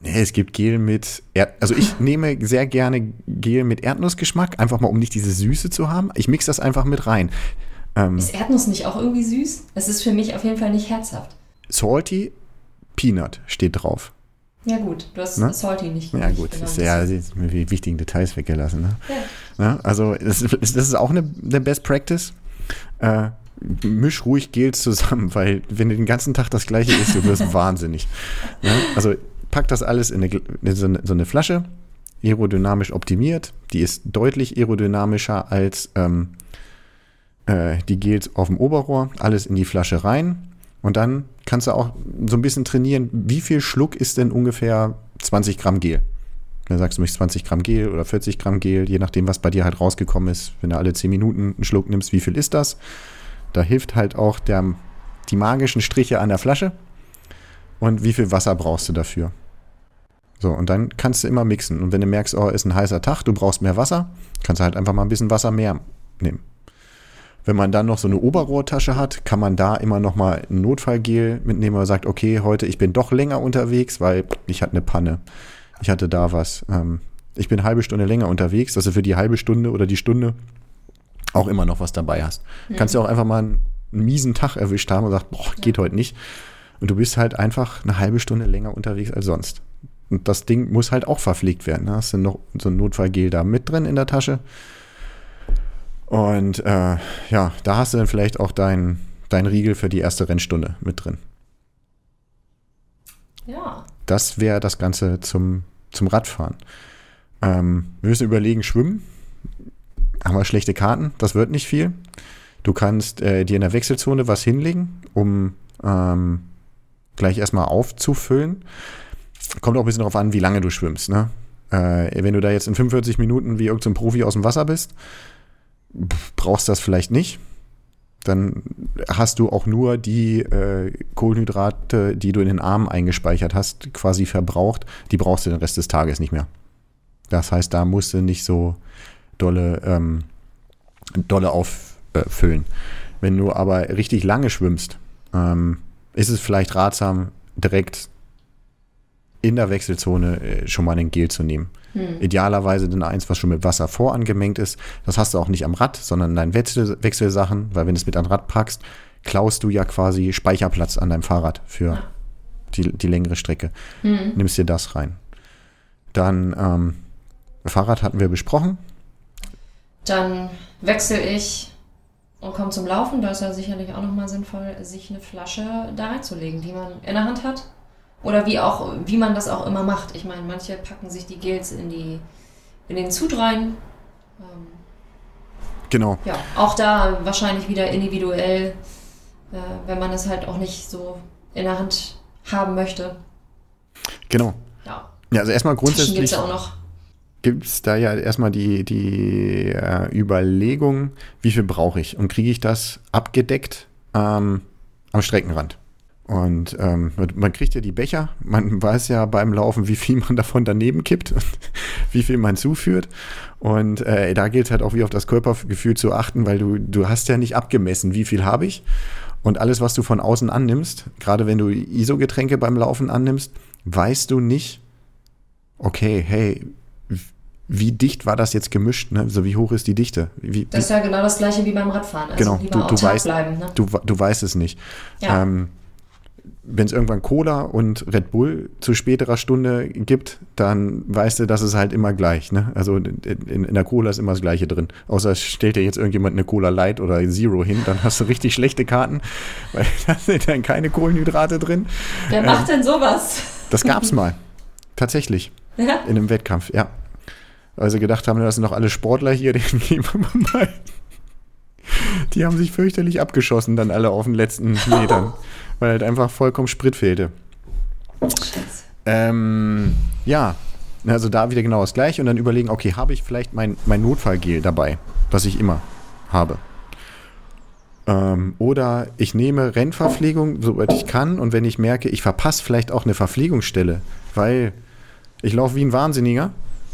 Nee, es gibt Gel mit, Erd also ich nehme sehr gerne Gel mit Erdnussgeschmack, einfach mal um nicht diese Süße zu haben. Ich mixe das einfach mit rein. Ähm, ist Erdnuss nicht auch irgendwie süß? Es ist für mich auf jeden Fall nicht herzhaft. Salty Peanut steht drauf. Ja gut, du hast ne? Salty nicht. Ja gut, genau ist ja die wichtigen Details weggelassen. Ne? Ja. ja also das ist, das ist auch eine, eine Best Practice. Äh, misch ruhig Gels zusammen, weil wenn du den ganzen Tag das gleiche isst, du wirst wahnsinnig. Ja? Also pack das alles in, eine, in so, eine, so, eine, Flasche, aerodynamisch optimiert. Die ist deutlich aerodynamischer als ähm, äh, die Gels auf dem Oberrohr. Alles in die Flasche rein. Und dann kannst du auch so ein bisschen trainieren, wie viel Schluck ist denn ungefähr 20 Gramm Gel? Dann sagst du mich 20 Gramm Gel oder 40 Gramm Gel, je nachdem, was bei dir halt rausgekommen ist. Wenn du alle 10 Minuten einen Schluck nimmst, wie viel ist das? Da hilft halt auch der, die magischen Striche an der Flasche. Und wie viel Wasser brauchst du dafür? So, und dann kannst du immer mixen. Und wenn du merkst, oh, ist ein heißer Tag, du brauchst mehr Wasser, kannst du halt einfach mal ein bisschen Wasser mehr nehmen. Wenn man dann noch so eine Oberrohrtasche hat, kann man da immer noch mal ein Notfallgel mitnehmen oder sagt, okay, heute ich bin doch länger unterwegs, weil ich hatte eine Panne. Ich hatte da was. Ähm, ich bin eine halbe Stunde länger unterwegs, dass du für die halbe Stunde oder die Stunde auch immer noch was dabei hast. Mhm. Kannst du auch einfach mal einen, einen, miesen Tag erwischt haben und sagst, boah, geht heute nicht. Und du bist halt einfach eine halbe Stunde länger unterwegs als sonst. Und das Ding muss halt auch verpflegt werden. Da hast du noch so ein Notfallgel da mit drin in der Tasche. Und äh, ja, da hast du dann vielleicht auch dein, dein Riegel für die erste Rennstunde mit drin. Ja. Das wäre das Ganze zum, zum Radfahren. Ähm, wir müssen überlegen, schwimmen. Haben wir schlechte Karten, das wird nicht viel. Du kannst äh, dir in der Wechselzone was hinlegen, um ähm, gleich erstmal aufzufüllen. Kommt auch ein bisschen darauf an, wie lange du schwimmst. Ne? Äh, wenn du da jetzt in 45 Minuten wie irgendein Profi aus dem Wasser bist, brauchst das vielleicht nicht. Dann hast du auch nur die äh, Kohlenhydrate, die du in den Armen eingespeichert hast, quasi verbraucht. Die brauchst du den Rest des Tages nicht mehr. Das heißt, da musst du nicht so dolle, ähm, dolle auffüllen. Wenn du aber richtig lange schwimmst, ähm, ist es vielleicht ratsam, direkt in der Wechselzone äh, schon mal ein Gel zu nehmen. Hm. Idealerweise dann eins, was schon mit Wasser vorangemengt ist. Das hast du auch nicht am Rad, sondern in deinen Wechsel Wechselsachen, weil wenn du es mit an Rad packst, klaust du ja quasi Speicherplatz an deinem Fahrrad für die, die längere Strecke. Hm. Nimmst dir das rein. Dann ähm, Fahrrad hatten wir besprochen. Dann wechsle ich und komme zum Laufen. Da ist ja sicherlich auch nochmal sinnvoll, sich eine Flasche da reinzulegen, die man in der Hand hat. Oder wie auch, wie man das auch immer macht. Ich meine, manche packen sich die Gels in die in den Zut rein. Ähm, genau. Ja, auch da wahrscheinlich wieder individuell, äh, wenn man es halt auch nicht so in der Hand haben möchte. Genau. Ja. Ja, also erstmal grundsätzlich. Gibt es auch noch gibt es da ja erstmal die, die äh, Überlegung, wie viel brauche ich und kriege ich das abgedeckt ähm, am Streckenrand. Und ähm, man kriegt ja die Becher, man weiß ja beim Laufen, wie viel man davon daneben kippt und wie viel man zuführt. Und äh, da gilt halt auch wie auf das Körpergefühl zu achten, weil du, du hast ja nicht abgemessen, wie viel habe ich. Und alles, was du von außen annimmst, gerade wenn du ISO-Getränke beim Laufen annimmst, weißt du nicht, okay, hey, wie dicht war das jetzt gemischt? Ne? Also wie hoch ist die Dichte? Wie, das ist ja genau das gleiche wie beim Radfahren. Also genau, du, du weißt, bleiben, ne? du, du weißt es nicht. Ja. Ähm, wenn es irgendwann Cola und Red Bull zu späterer Stunde gibt, dann weißt du, das ist halt immer gleich. Ne? Also in, in, der Cola ist immer das Gleiche drin. Außer es stellt dir jetzt irgendjemand eine Cola Light oder Zero hin, dann hast du richtig schlechte Karten, weil da sind dann keine Kohlenhydrate drin. Wer ähm, macht denn sowas? Das gab's mal. Tatsächlich. Ja? In einem Wettkampf, ja. Weil sie gedacht haben, das sind doch alle Sportler hier, den geben wir mal. Die haben sich fürchterlich abgeschossen, dann alle auf den letzten Metern weil halt einfach vollkommen Sprit fehlte. Ähm, ja, also da wieder genau das gleiche und dann überlegen, okay, habe ich vielleicht mein, mein Notfallgel dabei, was ich immer habe. Ähm, oder ich nehme Rennverpflegung, soweit ich kann, und wenn ich merke, ich verpasse vielleicht auch eine Verpflegungsstelle, weil ich laufe wie ein Wahnsinniger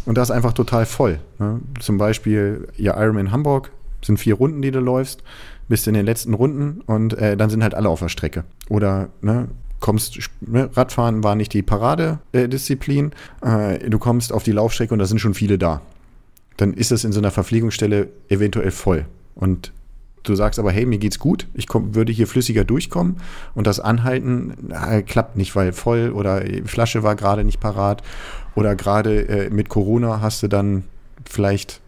und das ist einfach total voll. Ne? Zum Beispiel, ja, Ironman Hamburg sind vier Runden, die du läufst bist in den letzten Runden und äh, dann sind halt alle auf der Strecke. Oder ne, kommst, ne, Radfahren war nicht die Paradedisziplin, äh, du kommst auf die Laufstrecke und da sind schon viele da. Dann ist es in so einer Verpflegungsstelle eventuell voll. Und du sagst aber, hey, mir geht's gut, ich komm, würde hier flüssiger durchkommen und das Anhalten äh, klappt nicht, weil voll oder Flasche war gerade nicht parat oder gerade äh, mit Corona hast du dann vielleicht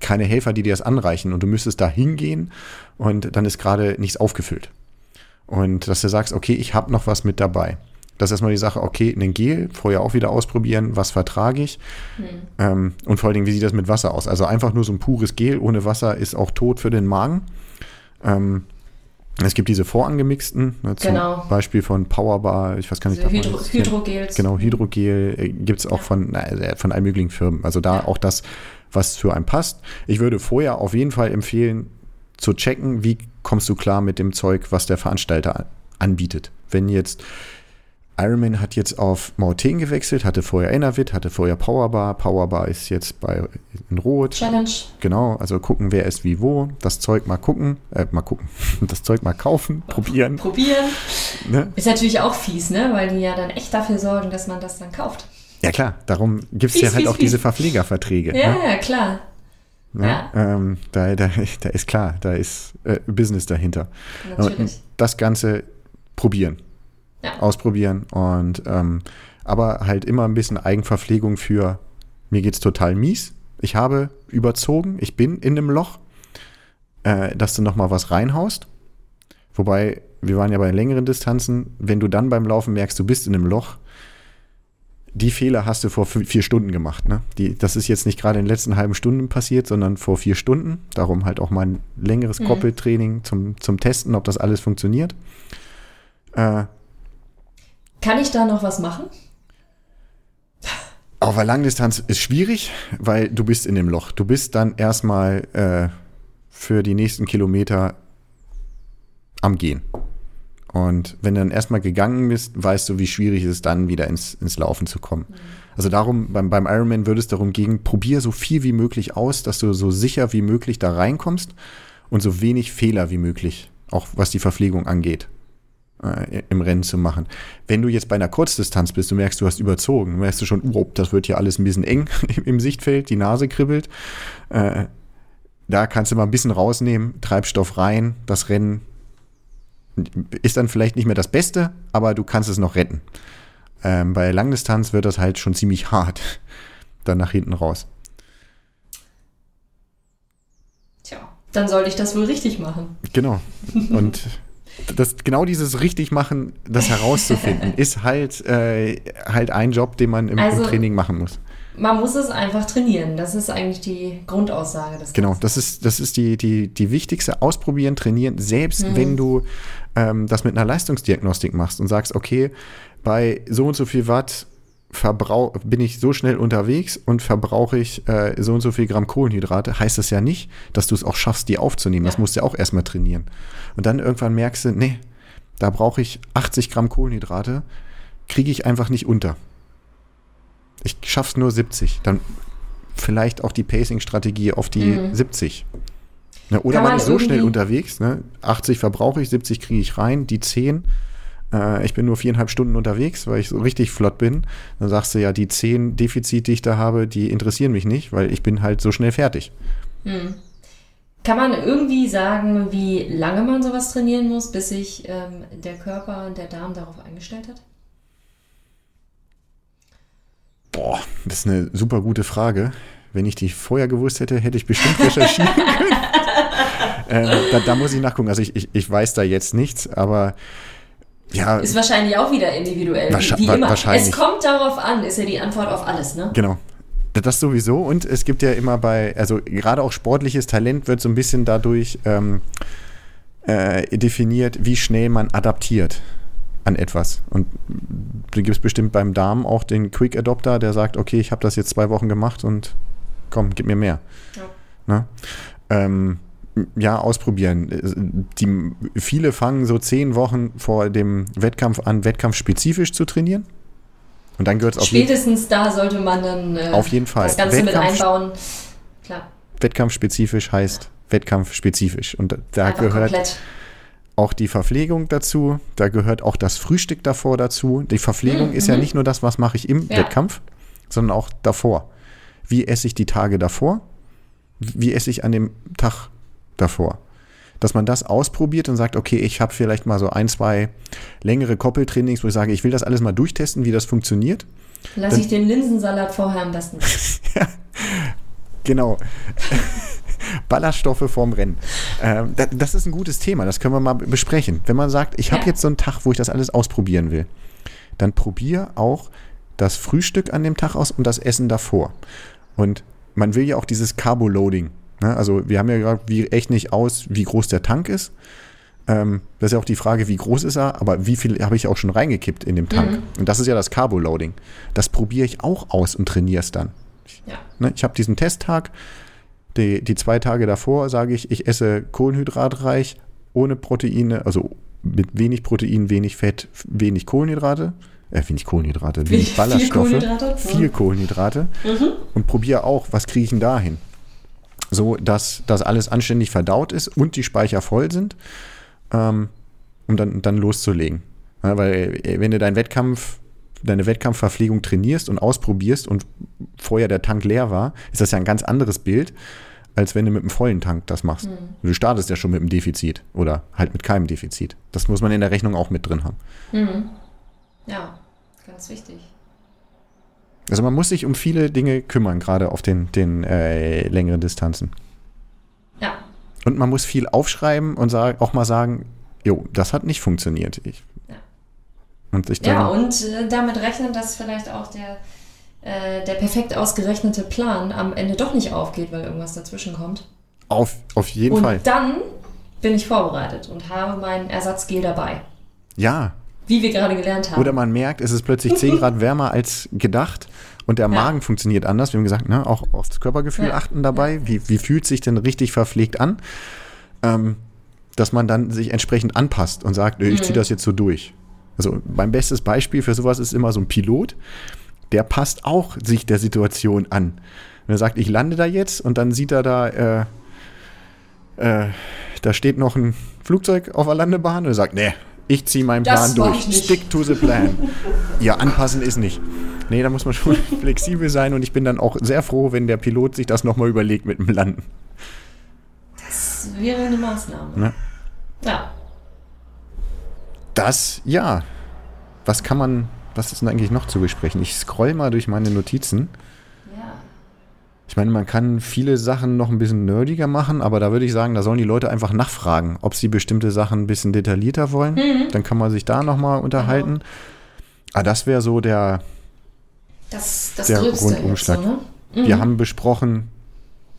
keine Helfer, die dir das anreichen und du müsstest da hingehen und dann ist gerade nichts aufgefüllt. Und dass du sagst, okay, ich habe noch was mit dabei. Das ist erstmal die Sache, okay, einen Gel, vorher auch wieder ausprobieren, was vertrage ich. Mhm. Ähm, und vor allen Dingen, wie sieht das mit Wasser aus? Also einfach nur so ein pures Gel ohne Wasser ist auch tot für den Magen. Ähm, es gibt diese vorangemixten, ne, zum genau. Beispiel von Powerbar, ich weiß gar nicht, also Hydro Hydrogels. Genau, Hydrogel äh, gibt es auch ja. von, na, von allen möglichen Firmen. Also da ja. auch das was für einen passt. Ich würde vorher auf jeden Fall empfehlen, zu checken, wie kommst du klar mit dem Zeug, was der Veranstalter anbietet. Wenn jetzt Ironman hat jetzt auf Mauten gewechselt, hatte vorher Enervit, hatte vorher Powerbar. Powerbar ist jetzt bei in Rot. Challenge. Genau, also gucken, wer ist wie wo. Das Zeug mal gucken, äh, mal gucken. Das Zeug mal kaufen, probieren. Probieren. Ne? Ist natürlich auch fies, ne? Weil die ja dann echt dafür sorgen, dass man das dann kauft. Ja klar, darum gibt es ja halt fies, auch diese fies. Verpflegerverträge. Ja, Ne? ja, klar. Ne? Ja. Ähm, da, da, da ist klar, da ist äh, Business dahinter. Natürlich. Das Ganze probieren. Ja. Ausprobieren und ähm, aber halt immer ein bisschen Eigenverpflegung für mir geht's total mies. Ich habe überzogen, ich bin in einem Loch, äh, dass du nochmal was reinhaust. Wobei, wir waren ja bei längeren Distanzen, wenn du dann beim Laufen merkst, du bist in einem Loch, die Fehler hast du vor vi- vier Stunden gemacht. Ne? Die, das ist jetzt nicht gerade in den letzten halben Stunden passiert, sondern vor vier Stunden. Darum halt auch mal ein längeres Mhm. Koppeltraining zum, zum Testen, ob das alles funktioniert. Äh, Kann ich da noch was machen? auf der Langdistanz ist schwierig, weil du bist in dem Loch. Du bist dann erstmal äh, für die nächsten Kilometer am Gehen. Und wenn du dann erstmal gegangen bist, weißt du, wie schwierig es ist, dann wieder ins, ins Laufen zu kommen. Also darum, beim, beim Ironman würde es darum gehen, probier so viel wie möglich aus, dass du so sicher wie möglich da reinkommst und so wenig Fehler wie möglich, auch was die Verpflegung angeht, äh, im Rennen zu machen. Wenn du jetzt bei einer Kurzdistanz bist, du merkst, du hast überzogen, merkst du schon, oh, das wird hier alles ein bisschen eng im Sichtfeld, die Nase kribbelt. Äh, da kannst du mal ein bisschen rausnehmen, Treibstoff rein, das Rennen ist dann vielleicht nicht mehr das Beste, aber du kannst es noch retten. Ähm, bei Langdistanz wird das halt schon ziemlich hart, dann nach hinten raus. Tja, dann sollte ich das wohl richtig machen. Genau. Und das, genau dieses richtig machen, das herauszufinden, ist halt, äh, halt ein Job, den man im, Also- im Training machen muss. Man muss es einfach trainieren. Das ist eigentlich die Grundaussage des Genau, das ist, das ist die, die, die wichtigste. Ausprobieren, trainieren, selbst Mhm. wenn du ähm, das mit einer Leistungsdiagnostik machst und sagst, okay, bei so und so viel Watt verbrauch, bin ich so schnell unterwegs und verbrauche ich äh, so und so viel Gramm Kohlenhydrate, heißt das ja nicht, dass du es auch schaffst, die aufzunehmen. Das Ja. musst du ja auch erstmal trainieren. Und dann irgendwann merkst du, nee, da brauche ich 80 Gramm Kohlenhydrate, kriege ich einfach nicht unter. Ich schaff's nur 70. Dann vielleicht auch die Pacing-Strategie auf die Mhm. 70. Ne, oder man man ist so schnell unterwegs, ne? 80 verbrauche ich, 70 kriege ich rein, die 10. Äh, ich bin nur viereinhalb Stunden unterwegs, weil ich so richtig flott bin. Dann sagst du ja, die 10 Defizite, die ich da habe, die interessieren mich nicht, weil ich bin halt so schnell fertig. Hm. Kann man irgendwie sagen, wie lange man sowas trainieren muss, bis sich ähm, der Körper und der Darm darauf eingestellt hat? Boah, das ist eine super gute Frage. Wenn ich die vorher gewusst hätte, hätte ich bestimmt recherchieren können. äh, da, da muss ich nachgucken. Also ich, ich, ich weiß da jetzt nichts, aber ja, Ist wahrscheinlich auch wieder individuell, Wahrscheinlich- wie, wie immer. wahrscheinlich. Es kommt darauf an, ist ja die Antwort auf alles, ne? Genau. Das sowieso. Und es gibt ja immer bei, also gerade auch sportliches Talent wird so ein bisschen dadurch ähm, äh, definiert, wie schnell man adaptiert an etwas. Und da gibt es bestimmt beim Darm auch den Quick Adopter, der sagt, okay, ich habe das jetzt zwei Wochen gemacht und komm, gib mir mehr. Ja. Ne? Ähm, ja, ausprobieren. Die, viele fangen so zehn Wochen vor dem Wettkampf an, wettkampfspezifisch zu trainieren. Und dann gehört es auf Spätestens da sollte man dann äh, Auf jeden Fall. das Ganze mit Wettkampf- einbauen. Klar, Wettkampfspezifisch heißt wettkampfspezifisch. Und da einfach gehört komplett. Auch die Verpflegung dazu, da gehört auch das Frühstück davor dazu. Die Verpflegung Mhm, ist ja mhm. nicht nur das, was mache ich im Ja. Wettkampf, sondern auch davor. Wie esse ich die Tage davor? Wie esse ich an dem Tag davor? Dass man das ausprobiert und sagt, okay, ich habe vielleicht mal so ein, zwei längere Koppeltrainings, wo ich sage, ich will das alles mal durchtesten, wie das funktioniert. Lass ich den Linsensalat vorher am besten. Genau. Ballaststoffe vorm Rennen. Ähm, da, das ist ein gutes Thema, das können wir mal besprechen. Wenn man sagt, ich habe jetzt so einen Tag, wo ich das alles ausprobieren will, dann probier auch das Frühstück an dem Tag aus und das Essen davor. Und man will ja auch dieses Carbo-Loading. Ne? Also wir haben ja gerade, wie echt nicht aus, wie groß der Tank ist. Ähm, das ist ja auch die Frage, wie groß ist er, aber wie viel habe ich auch schon reingekippt in dem Tank. Mhm. Und das ist ja das Carbo-Loading. Das probiere ich auch aus und trainiere es dann. Ja. Ne, ich habe diesen Testtag. Die, die zwei Tage davor sage ich, ich esse kohlenhydratreich, ohne Proteine, also mit wenig Protein, wenig Fett, wenig Kohlenhydrate. äh, wenig Kohlenhydrate, Viel- wenig viel Ballaststoffe, Kohlenhydrate? viel Kohlenhydrate und probiere auch, was kriege ich denn dahin? So, dass das alles anständig verdaut ist und die Speicher voll sind, ähm, um dann, dann loszulegen. Ja, weil äh, wenn du deinen Wettkampf, deine Wettkampfverpflegung trainierst und ausprobierst und vorher der Tank leer war, ist das ja ein ganz anderes Bild, als wenn du mit einem vollen Tank das machst. Du startest ja schon mit einem Defizit oder halt mit keinem Defizit. Das muss man in der Rechnung auch mit drin haben. Ja, ganz wichtig. Also man muss sich um viele Dinge kümmern, gerade auf den, den äh, längeren Distanzen. Ja, Und man muss viel aufschreiben und sag, auch mal sagen, jo, das hat nicht funktioniert. Ich. Und ich ja und äh, damit rechnen, dass vielleicht auch der, äh, der perfekt ausgerechnete Plan am Ende doch nicht aufgeht, weil irgendwas dazwischen kommt. auf, auf jeden und Fall. dann bin ich vorbereitet und habe mein Ersatzgel dabei. Ja. Wie wir gerade gelernt haben. Oder man merkt, es ist plötzlich 10 Grad wärmer als gedacht und der Magen funktioniert anders. Wir haben gesagt, ne, auch aufs Körpergefühl Ja. achten dabei. Wie, wie fühlt sich denn richtig verpflegt an? Ähm, dass man dann sich entsprechend anpasst und sagt, ich Mhm. ziehe das jetzt so durch. Also mein bestes Beispiel für sowas ist immer so ein Pilot, der passt auch sich der Situation an. Wenn er sagt, ich lande da jetzt und dann sieht er da, äh, äh, da steht noch ein Flugzeug auf der Landebahn und er sagt, nee, ich ziehe meinen Das Plan durch. Stick to the plan. ja, anpassen ist nicht. Nee, da muss man schon flexibel sein und ich bin dann auch sehr froh, wenn der Pilot sich das nochmal überlegt mit dem Landen. das wäre eine Maßnahme. Ne? Ja. Das, ja. Was kann man, was ist denn eigentlich noch zu besprechen? Ich scroll mal durch meine Notizen. Ja. Ich meine, man kann viele Sachen noch ein bisschen nerdiger machen, aber da würde ich sagen, da sollen die Leute einfach nachfragen, ob sie bestimmte Sachen ein bisschen detaillierter wollen. Mhm. Dann kann man sich da nochmal unterhalten. Ah, das wäre so der, Das, das Der Rundumschlag. So, ne? wir haben besprochen,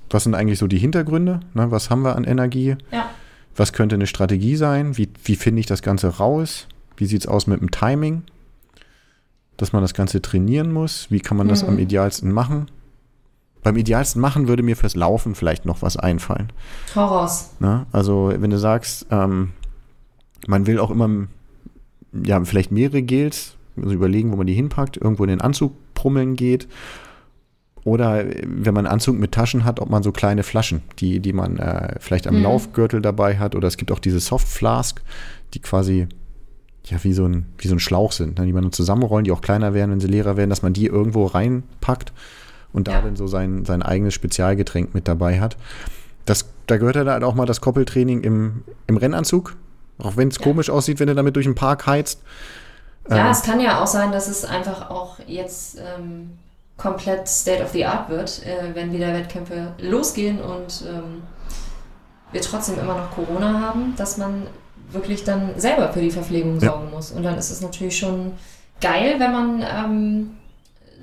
was sind eigentlich so die Hintergründe? Ne? Was haben wir an Energie? Ja. Was könnte eine Strategie sein? Wie, wie finde ich das Ganze raus? Wie sieht es aus mit dem Timing? Dass man das Ganze trainieren muss. Wie kann man das Mhm. am idealsten machen? Beim idealsten machen würde mir fürs Laufen vielleicht noch was einfallen. Hau raus. Ne? Also wenn du sagst, ähm, man will auch immer ja, vielleicht mehrere Gels, also überlegen, wo man die hinpackt, irgendwo in den Anzug prummeln geht. Oder äh, wenn man einen Anzug mit Taschen hat, ob man so kleine Flaschen, die, die man äh, vielleicht am Mhm. Laufgürtel dabei hat. Oder es gibt auch diese Soft Flask, die quasi ja wie so ein, wie so ein Schlauch sind, ne? die man dann zusammenrollen, die auch kleiner werden, wenn sie leerer werden, dass man die irgendwo reinpackt und da Ja. dann so sein, sein eigenes Spezialgetränk mit dabei hat. Das, da gehört ja halt auch mal das Koppeltraining im, im Rennanzug. Auch wenn es Ja. komisch aussieht, wenn du damit durch den Park heizt. Ja, Ähm, es kann ja auch sein, dass es einfach auch jetzt ähm, komplett State of the Art wird, äh, wenn wieder Wettkämpfe losgehen und ähm, wir trotzdem immer noch Corona haben, dass man wirklich dann selber für die Verpflegung Ja. sorgen muss. Und dann ist es natürlich schon geil, wenn man ähm,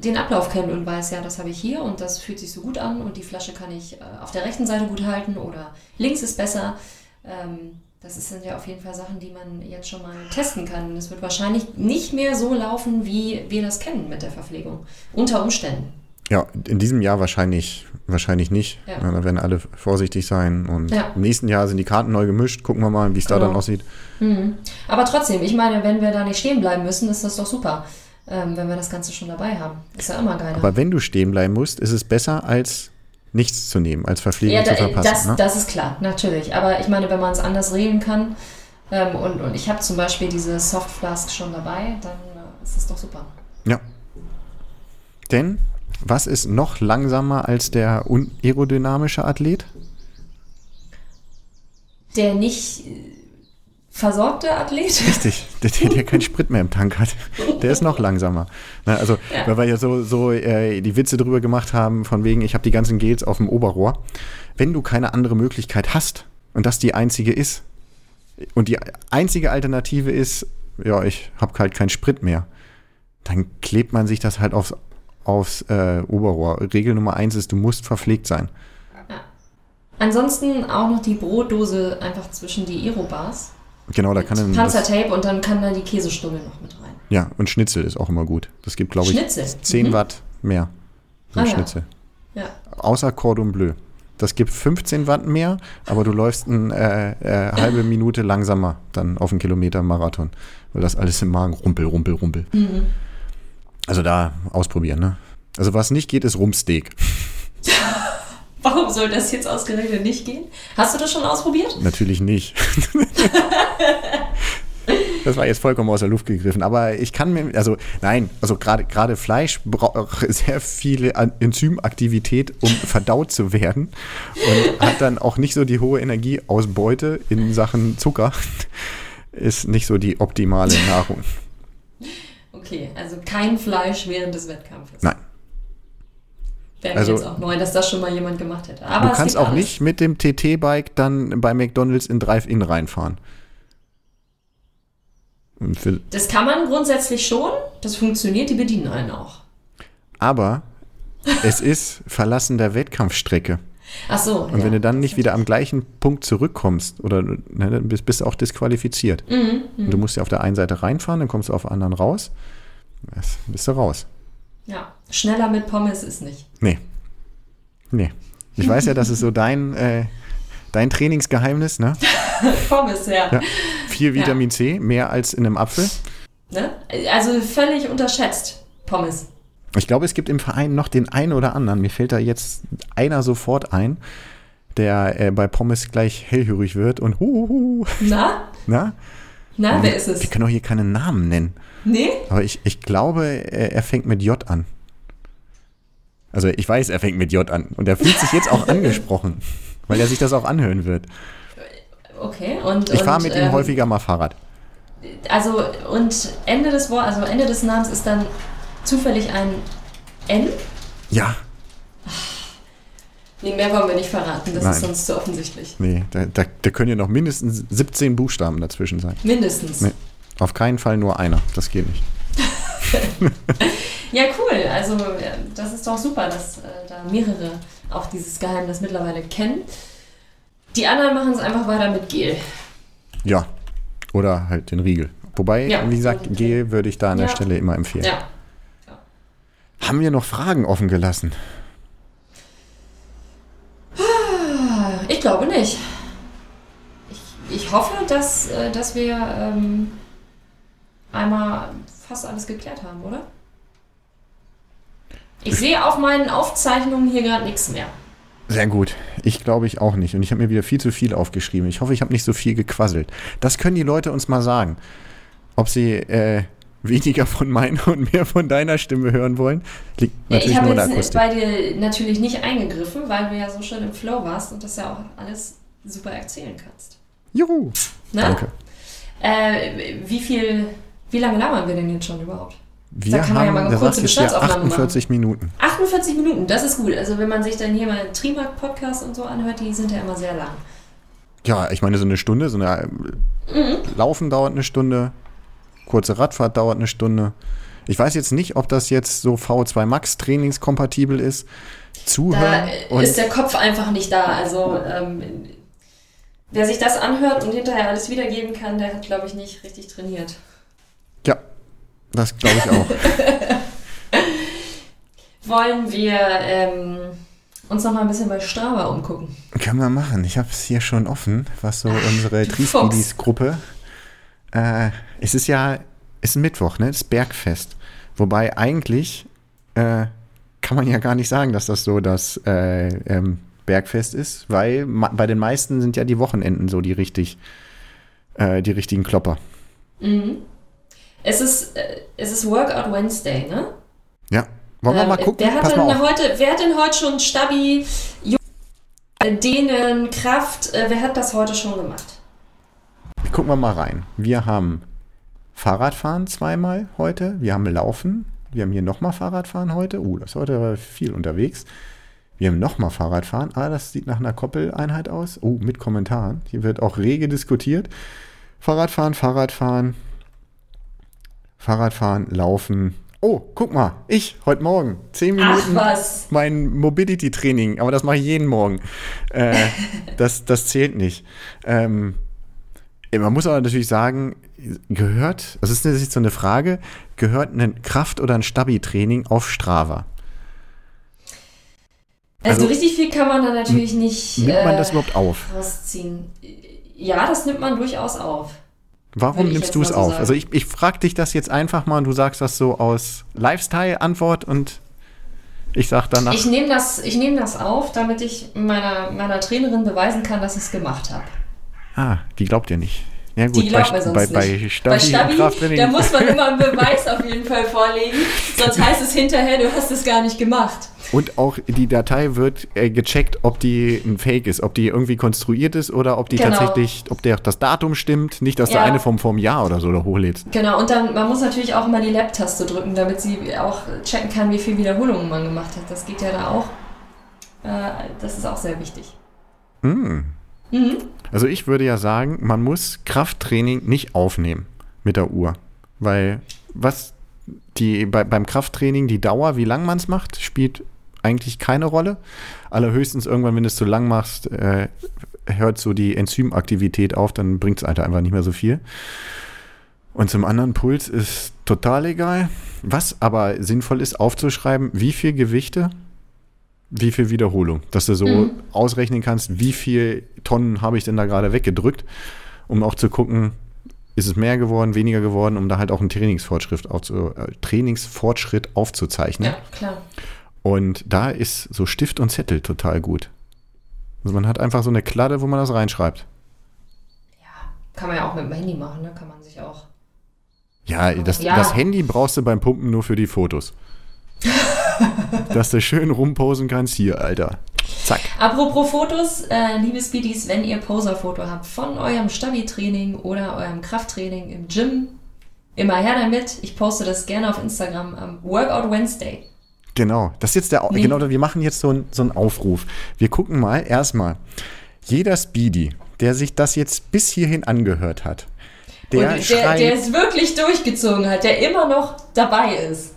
den Ablauf kennt und weiß, ja, das habe ich hier und das fühlt sich so gut an und die Flasche kann ich äh, auf der rechten Seite gut halten oder links ist besser. Ähm, das sind ja auf jeden Fall Sachen, die man jetzt schon mal testen kann. Es wird wahrscheinlich nicht mehr so laufen, wie wir das kennen mit der Verpflegung. Unter Umständen. Ja, in diesem Jahr wahrscheinlich, wahrscheinlich nicht. Ja. Da werden alle vorsichtig sein. Und Ja. im nächsten Jahr sind die Karten neu gemischt. Gucken wir mal, wie es da Genau. dann aussieht. Mhm. Aber trotzdem, ich meine, wenn wir da nicht stehen bleiben müssen, ist das doch super. Ähm, wenn wir das Ganze schon dabei haben. Ist ja immer geiler. Aber wenn du stehen bleiben musst, ist es besser, als nichts zu nehmen, als Verpflegung ja, zu da, verpassen. das, ne? das ist klar, natürlich. Aber ich meine, wenn man es anders regeln kann ähm, und, und ich habe zum Beispiel diese Soft Flask schon dabei, dann äh, ist das doch super. Ja. Denn was ist noch langsamer als der unaerodynamische Athlet? Der nicht äh, versorgte Athlet. Richtig, der, der, der keinen Sprit mehr im Tank hat. Der ist noch langsamer. Na, also, Ja. weil wir ja so, so äh, die Witze drüber gemacht haben, von wegen, ich habe die ganzen Gels auf dem Oberrohr. Wenn du keine andere Möglichkeit hast und das die einzige ist, und die einzige Alternative ist, ja, ich habe halt keinen Sprit mehr, dann klebt man sich das halt aufs, aufs äh, Oberrohr. Regel Nummer eins ist, du musst verpflegt sein. Ansonsten auch noch die Brotdose einfach zwischen die Aerobars. Genau, da kann dann Panzertape und dann kann da die Käsestummel noch mit rein. Ja, und Schnitzel ist auch immer gut. Das gibt, glaube ich, Schnitzel? 10 Mhm. Watt mehr. Ah, Im ja. Schnitzel. Ja. Außer Cordon Bleu. Das gibt 15 Watt mehr, aber du läufst eine äh, äh, halbe Minute langsamer dann auf einen Kilometer Marathon. Weil das alles im Magen rumpel, rumpel, rumpel. Mhm. Also da ausprobieren, ne? Also was nicht geht, ist Rumpsteak. Warum soll das jetzt ausgerechnet nicht gehen? Hast du das schon ausprobiert? Natürlich nicht. Das war jetzt vollkommen aus der Luft gegriffen. Aber ich kann mir, also nein, also gerade gerade Fleisch braucht sehr viele An- Enzymaktivität, um verdaut zu werden. Und hat dann auch nicht so die hohe Energieausbeute in Sachen Zucker. Ist nicht so die optimale Nahrung. Okay, also kein Fleisch während des Wettkampfes. Nein. Wäre Also- jetzt auch neu, dass das schon mal jemand gemacht hätte. Aber Du kannst auch alles. nicht mit dem TT-Bike dann bei McDonalds in Drive-In reinfahren. Das kann man grundsätzlich schon. Das funktioniert, die bedienen einen auch. aber es ist Verlassen der Wettkampfstrecke. Ach so. Und wenn du dann nicht wieder am gleichen Punkt zurückkommst, oder ne, dann bist, bist du auch disqualifiziert. Mhm, Und du musst ja auf der einen Seite reinfahren, dann kommst du auf der anderen raus. Das bist du raus. Ja, schneller mit Pommes ist nicht. Nee. Nee. Ich weiß ja, das ist so dein, äh, dein Trainingsgeheimnis, ne? Pommes, ja. Ja. Viel Vitamin C, mehr als in einem Apfel. Ne? Also völlig unterschätzt, Pommes. Ich glaube, es gibt im Verein noch den einen oder anderen. Mir fällt da jetzt einer sofort ein, der äh, bei Pommes gleich hellhörig wird und huhuhu. Na? Na? Na, wer ist Wir es? können auch hier keine Namen nennen. Nee? Aber ich, ich glaube, er, fängt mit J an. Also ich weiß, er fängt mit J an. Und er fühlt sich jetzt auch angesprochen, weil er sich das auch anhören wird. Okay, und. Ich fahre mit ihm ähm, häufiger mal Fahrrad. Also, und Ende des Wort, also Ende des Namens ist dann zufällig ein N? Ja, Nee, mehr wollen wir nicht verraten, das ist Nein. sonst zu offensichtlich. nee, da, da, da können ja noch mindestens 17 Buchstaben dazwischen sein. Mindestens. Nee. Auf keinen Fall nur einer. Das geht nicht. Ja, cool. Also, ja, das ist doch super, dass äh, da mehrere auch dieses Geheimnis mittlerweile kennen. Die anderen machen es einfach weiter mit Gel. Ja. Oder halt den Riegel. Wobei, Ja. wie gesagt, Gel würde ich da an der Ja. Stelle immer empfehlen. Ja. Haben wir noch Fragen offen gelassen? Ich glaube nicht. Ich, ich hoffe, dass, äh, dass wir ähm, einmal fast alles geklärt haben, oder? Ich sehe auf meinen Aufzeichnungen hier gerade nichts mehr. Sehr gut. Ich glaube ich auch nicht. Und ich habe mir wieder viel zu viel aufgeschrieben. Ich hoffe, ich habe nicht so viel gequasselt. Das können die Leute uns mal sagen. Ob sie äh, weniger von meiner und mehr von deiner Stimme hören wollen, liegt Ja, natürlich ich habe nur an der jetzt Akustik. bei dir natürlich nicht eingegriffen, weil du ja so schön im Flow warst und das ja auch alles super erzählen kannst. Juhu. Ne? Danke. Äh, wie viel, wie lange labern wir denn jetzt schon überhaupt? Wir kann man ja mal eine da kurze Bestandsaufnahme 48 Minuten. 48 Minuten, das ist gut. Also wenn man sich dann hier mal einen Trimark-Podcast und so anhört, die sind ja immer sehr lang. Ja, ich meine, so eine Stunde, so eine Mhm. Laufen dauert eine Stunde, kurze Radfahrt dauert eine Stunde. Ich weiß jetzt nicht, ob das jetzt so V2 Max trainingskompatibel ist. Da Zuhören äh, und ist der Kopf einfach nicht da. Also ähm, wer sich das anhört und hinterher alles wiedergeben kann, der hat, glaube ich, nicht richtig trainiert. Das glaube ich auch. Wollen wir ähm, uns noch mal ein bisschen bei Strava umgucken? Können wir machen. Ich habe es hier schon offen, was so unsere du Triskidis-Gruppe. Äh, es ist ja, es ist Mittwoch, ne? Das Bergfest. Wobei eigentlich äh, kann man ja gar nicht sagen, dass das so das äh, ähm, Bergfest ist, weil bei den meisten sind ja die Wochenenden so die richtig, äh, die richtigen Klopper. Mhm. Es ist, äh, es ist Workout Wednesday, ne? Ja. Wollen wir Ähm, mal gucken? Wer hat, Pass denn heute, wer hat denn heute schon Stabi, Dehnen, Kraft, äh, wer hat das heute schon gemacht? Gucken wir mal rein. Wir haben Fahrradfahren zweimal heute. Wir haben Laufen. Wir haben hier nochmal Fahrradfahren heute. Uh, das ist heute viel unterwegs. Wir haben nochmal Fahrradfahren. Ah, das sieht nach einer Koppeleinheit aus. Oh, mit Kommentaren. Hier wird auch rege diskutiert. Fahrradfahren, Fahrradfahren. Fahrradfahren, Laufen. Oh, guck mal. Ich, heute Morgen. Zehn Ach Minuten was. mein Mobility-Training, aber das mache ich jeden Morgen. Äh, das, das zählt nicht. Ähm, man muss aber natürlich sagen, gehört, das ist jetzt so eine Frage, gehört ein Kraft- oder ein Stabi-Training auf Strava? Also, Also, richtig viel kann man da natürlich nicht Nimmt man äh, das überhaupt auf? rausziehen. Ja, das nimmt man durchaus auf. Warum nimmst du es so auf? sagen. Also ich, ich frage dich das jetzt einfach mal und du sagst das so aus Lifestyle-Antwort und ich sag danach. Ich nehme das, ich nehm das auf, damit ich meiner, meiner Trainerin beweisen kann, dass ich es gemacht habe. ah, die glaubt dir nicht. Ja gut, Die glaubt bei, mir sonst bei, nicht. bei Stabi, Bei Stabi, da muss man immer einen Beweis auf jeden Fall vorlegen, sonst heißt es hinterher, du hast es gar nicht gemacht. Und auch die Datei wird äh, gecheckt, ob die ein Fake ist, ob die irgendwie konstruiert ist oder ob die Genau. tatsächlich, ob der, das Datum stimmt, nicht, dass Ja. du eine vom, vom Jahr oder so da hochlädst. Genau, und dann, man muss natürlich auch immer die Lab-Taste drücken, damit sie auch checken kann, wie viele Wiederholungen man gemacht hat. Das geht ja da auch. Äh, das ist auch sehr wichtig. Mm. Mhm. Also ich würde ja sagen, man muss Krafttraining nicht aufnehmen mit der Uhr. Weil was die bei, beim Krafttraining, die Dauer, wie lang man es macht, spielt eigentlich keine Rolle. Allerhöchstens irgendwann, wenn du es zu lang machst, äh, hört so die Enzymaktivität auf, dann bringt es einfach nicht mehr so viel. Und zum anderen Puls ist total egal. Was aber sinnvoll ist, aufzuschreiben, wie viel Gewichte, wie viel Wiederholung, dass du so Mhm. ausrechnen kannst, wie viel Tonnen habe ich denn da gerade weggedrückt, um auch zu gucken, ist es mehr geworden, weniger geworden, um da halt auch einen Trainingsfortschritt, aufzu äh, Trainingsfortschritt aufzuzeichnen. Ja, klar. Und da ist so Stift und Zettel total gut. Also man hat einfach so eine Kladde, wo man das reinschreibt. Ja, kann man ja auch mit dem Handy machen, ne? Kann man sich auch. Ja, das, Ja. das Handy brauchst du beim Pumpen nur für die Fotos. Dass du schön rumposen kannst. Hier, Alter. Zack. Apropos Fotos, äh, liebe Speedies, wenn ihr Poser-Foto habt von eurem Stabi-Training oder eurem Krafttraining im Gym, immer her damit. Ich poste das gerne auf Instagram am Workout Wednesday. Genau, das ist jetzt der, Nee. genau, wir machen jetzt so, ein, so einen Aufruf. Wir gucken mal erstmal, jeder Speedy, der sich das jetzt bis hierhin angehört hat, der, Und der, der es wirklich durchgezogen hat, der immer noch dabei ist.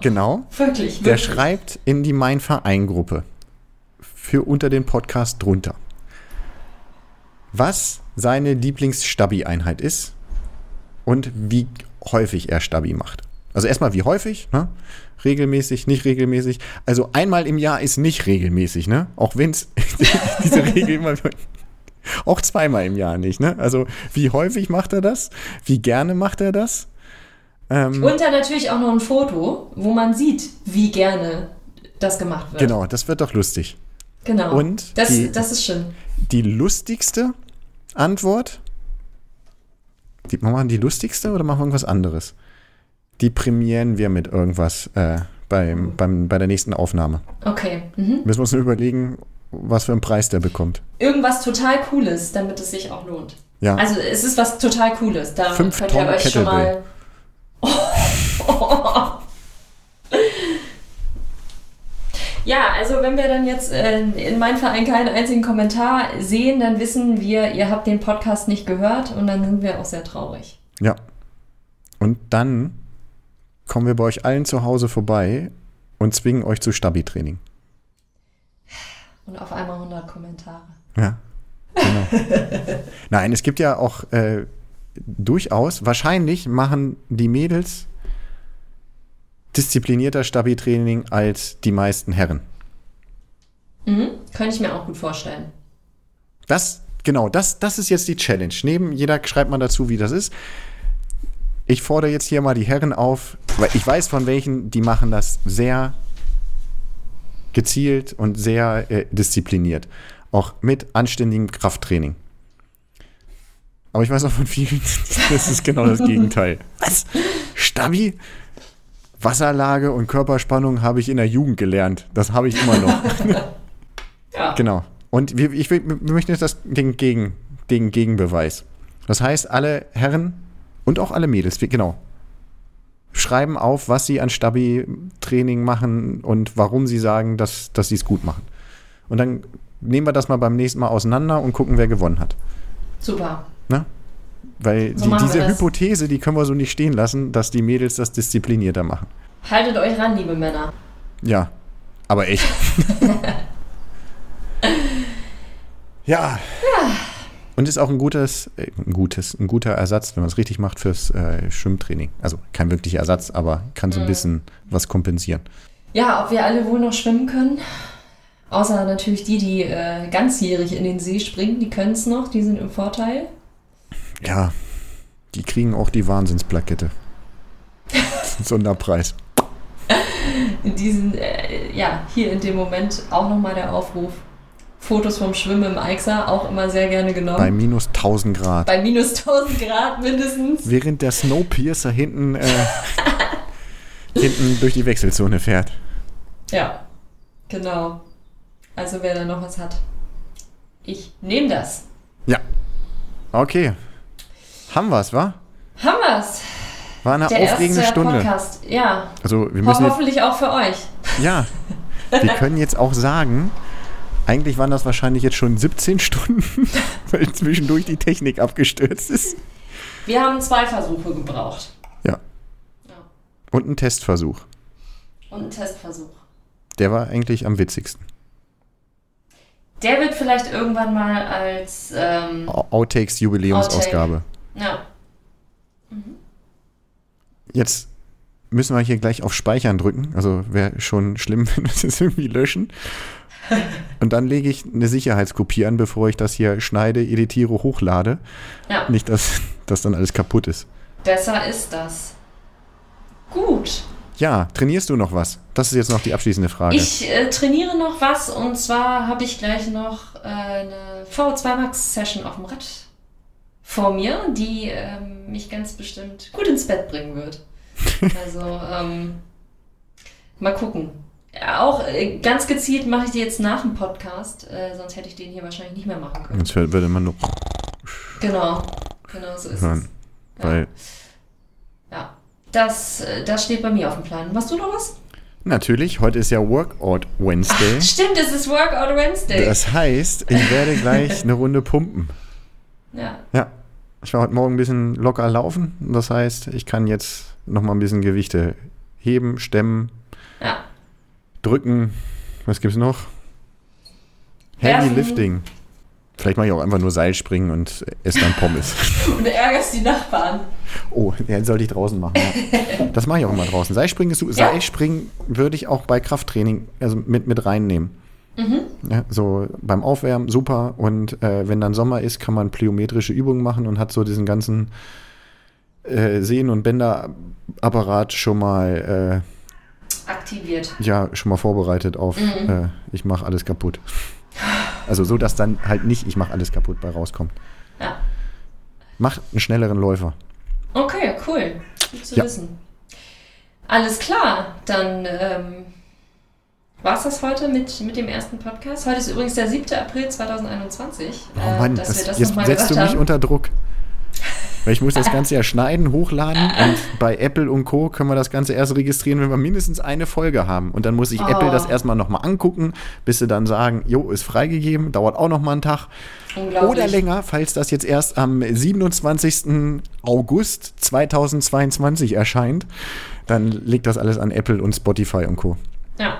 genau, Wirklich, der wirklich. schreibt in die Mein Verein-Gruppe für unter den Podcast drunter, was seine Lieblings-Stabi-Einheit ist und wie häufig er Stabi macht. Also erstmal wie häufig, ne? regelmäßig, nicht regelmäßig. Also einmal im Jahr ist nicht regelmäßig, ne? Auch wenn es diese Regel immer auch zweimal im Jahr nicht, ne? Also wie häufig macht er das? Wie gerne macht er das? Ähm, Und dann natürlich auch noch ein Foto, wo man sieht, wie gerne das gemacht wird. genau, das wird doch lustig. genau. Und das, die- das ist schön. Die lustigste Antwort, die, machen wir die lustigste oder machen wir irgendwas anderes? Die prämieren wir mit irgendwas äh, beim, beim, bei der nächsten Aufnahme. Okay. Mhm. Müssen wir uns nur überlegen, was für einen Preis der bekommt. Irgendwas total Cooles, damit es sich auch lohnt. Ja, Also es ist was total Cooles. Da Fünf könnt ihr Tonnen euch schon Kettlebell. mal. Ja, also wenn wir dann jetzt äh, in meinem Verein keinen einzigen Kommentar sehen, dann wissen wir, ihr habt den Podcast nicht gehört und dann sind wir auch sehr traurig. ja. Und dann kommen wir bei euch allen zu Hause vorbei und zwingen euch zu Stabi-Training. Und auf einmal 100 Kommentare. Ja, genau. Nein, es gibt ja auch äh, durchaus, wahrscheinlich machen die Mädels disziplinierter Stabi-Training als die meisten Herren. Mhm. Könnte ich mir auch gut vorstellen. Das, genau, das, das ist jetzt die Challenge. Neben jeder schreibt man dazu, wie das ist. Ich fordere jetzt hier mal die Herren auf, weil ich weiß von welchen, die machen das sehr gezielt und sehr äh, diszipliniert. Auch mit anständigem Krafttraining. Aber ich weiß auch von vielen, das ist genau das Gegenteil. Was? Stabi? Wasserlage und Körperspannung habe ich in der Jugend gelernt. Das habe ich immer noch. Ja. Genau. Und wir, ich, wir möchten jetzt das, den, Gegen, den Gegenbeweis. Das heißt, alle Herren und auch alle Mädels, genau, schreiben auf, was sie an Stabi-Training machen und warum sie sagen, dass, dass sie es gut machen. Und dann nehmen wir das mal beim nächsten Mal auseinander und gucken, wer gewonnen hat. Super. Ne? Weil So die, diese. Hypothese, die können wir so nicht stehen lassen, dass die Mädels das disziplinierter machen. Haltet euch ran, liebe Männer. Ja, aber echt. ja. Und ist auch ein gutes, äh, ein gutes, ein guter Ersatz, wenn man es richtig macht fürs äh, Schwimmtraining. Also kein wirklicher Ersatz, aber kann so ein bisschen was kompensieren. Ja, ob wir alle wohl noch schwimmen können? Außer natürlich die, die äh, ganzjährig in den See springen, die können es noch, die sind im Vorteil. Ja, die kriegen auch die Wahnsinnsplakette. Sonderpreis. Diesen, äh, ja, hier in dem Moment auch nochmal der Aufruf. Fotos vom Schwimmen im Eixa, auch immer sehr gerne genommen. Bei minus 1000 Grad. Bei minus 1000 Grad mindestens. Während der Snowpiercer hinten, äh, hinten durch die Wechselzone fährt. Ja, genau. Also wer da noch was hat. Ich nehme das. Ja. Okay. Haben wir's, wa? Haben wir's. War eine Der aufregende erste Stunde. Podcast. Ja. Also wir Ho müssen jetzt, hoffentlich auch für euch. ja, wir können jetzt auch sagen, eigentlich waren das wahrscheinlich jetzt schon 17 Stunden, weil zwischendurch die Technik abgestürzt ist. Wir haben zwei Versuche gebraucht. Ja. Ja. Und ein Testversuch. Und einen Testversuch. Der war eigentlich am witzigsten. Der wird vielleicht irgendwann mal als. Ähm, Outtakes Jubiläumsausgabe. ja. Jetzt müssen wir hier gleich auf Speichern drücken. Also wäre schon schlimm, wenn wir das irgendwie löschen. Und dann lege ich eine Sicherheitskopie an, bevor ich das hier schneide, editiere, hochlade. ja. Nicht, dass das dann alles kaputt ist. Besser ist das. Gut. Ja, trainierst du noch was? Das ist jetzt noch die abschließende Frage. Ich äh, trainiere noch was und zwar habe ich gleich noch äh, eine VO2 Max Session auf dem Rad vor mir, die ähm, mich ganz bestimmt gut ins Bett bringen wird. Also ähm, mal gucken. Ja, auch äh, ganz gezielt mache ich die jetzt nach dem Podcast, äh, sonst hätte ich den hier wahrscheinlich nicht mehr machen können. Jetzt würde man nur Genau, genau so ist hören. es. Weil Ja, das, äh, das steht bei mir auf dem Plan. Machst du noch was? natürlich, heute ist ja Workout Wednesday. Stimmt, es ist Workout Wednesday. Das heißt, ich werde gleich eine Runde pumpen. ja, Ja, ich war heute Morgen ein bisschen locker laufen. Das heißt, ich kann jetzt noch mal ein bisschen Gewichte heben, stemmen, ja. Drücken. Was gibt's noch? Heavy Werfen. Lifting. Vielleicht mache ich auch einfach nur Seilspringen und esse dann Pommes. Und du ärgerst die Nachbarn. Oh, ja, sollte ich draußen machen. Ja. Das mache ich auch immer draußen. Seilspringen ist. Ja. Seilspringen würde ich auch bei Krafttraining also mit, mit reinnehmen. Mhm. Ja, so beim Aufwärmen super. Und äh, wenn dann Sommer ist, kann man plyometrische Übungen machen und hat so diesen ganzen äh, Sehnen- und Bänderapparat schon mal, Aktiviert. äh, ja, schon mal vorbereitet auf, Mhm. äh, ich mache alles kaputt. Also so, dass dann halt nicht, ich mache alles kaputt bei rauskommt. Ja. Macht einen schnelleren Läufer. Okay, cool. Gut zu Ja. wissen. Alles klar, dann ähm, war es das heute mit, mit dem ersten Podcast. Heute ist übrigens der 7. April 2021. Oh äh, Mann, dass das, wir das jetzt setzt du mich haben. unter Druck. Weil ich muss das Ganze ja schneiden, hochladen und bei Apple und Co. können wir das Ganze erst registrieren, wenn wir mindestens eine Folge haben. Und dann muss ich Oh. Apple das erstmal nochmal angucken, bis sie dann sagen, jo, ist freigegeben, dauert auch nochmal einen Tag. Oder länger, falls das jetzt erst am 27. August 2022 erscheint, dann liegt das alles an Apple und Spotify und Co. Ja,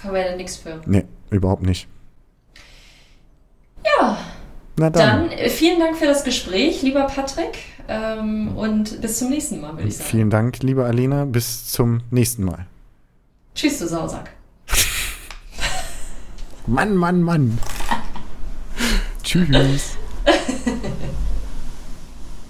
können wir ja nichts für. Nee, überhaupt nicht. Ja, Na dann, dann äh, vielen Dank für das Gespräch, lieber Patrick. Ähm, und bis zum nächsten Mal, würde ich sagen. vielen Dank, liebe Alena. Bis zum nächsten Mal. Tschüss, du Sausack. Mann, Mann, Mann. Tschüss.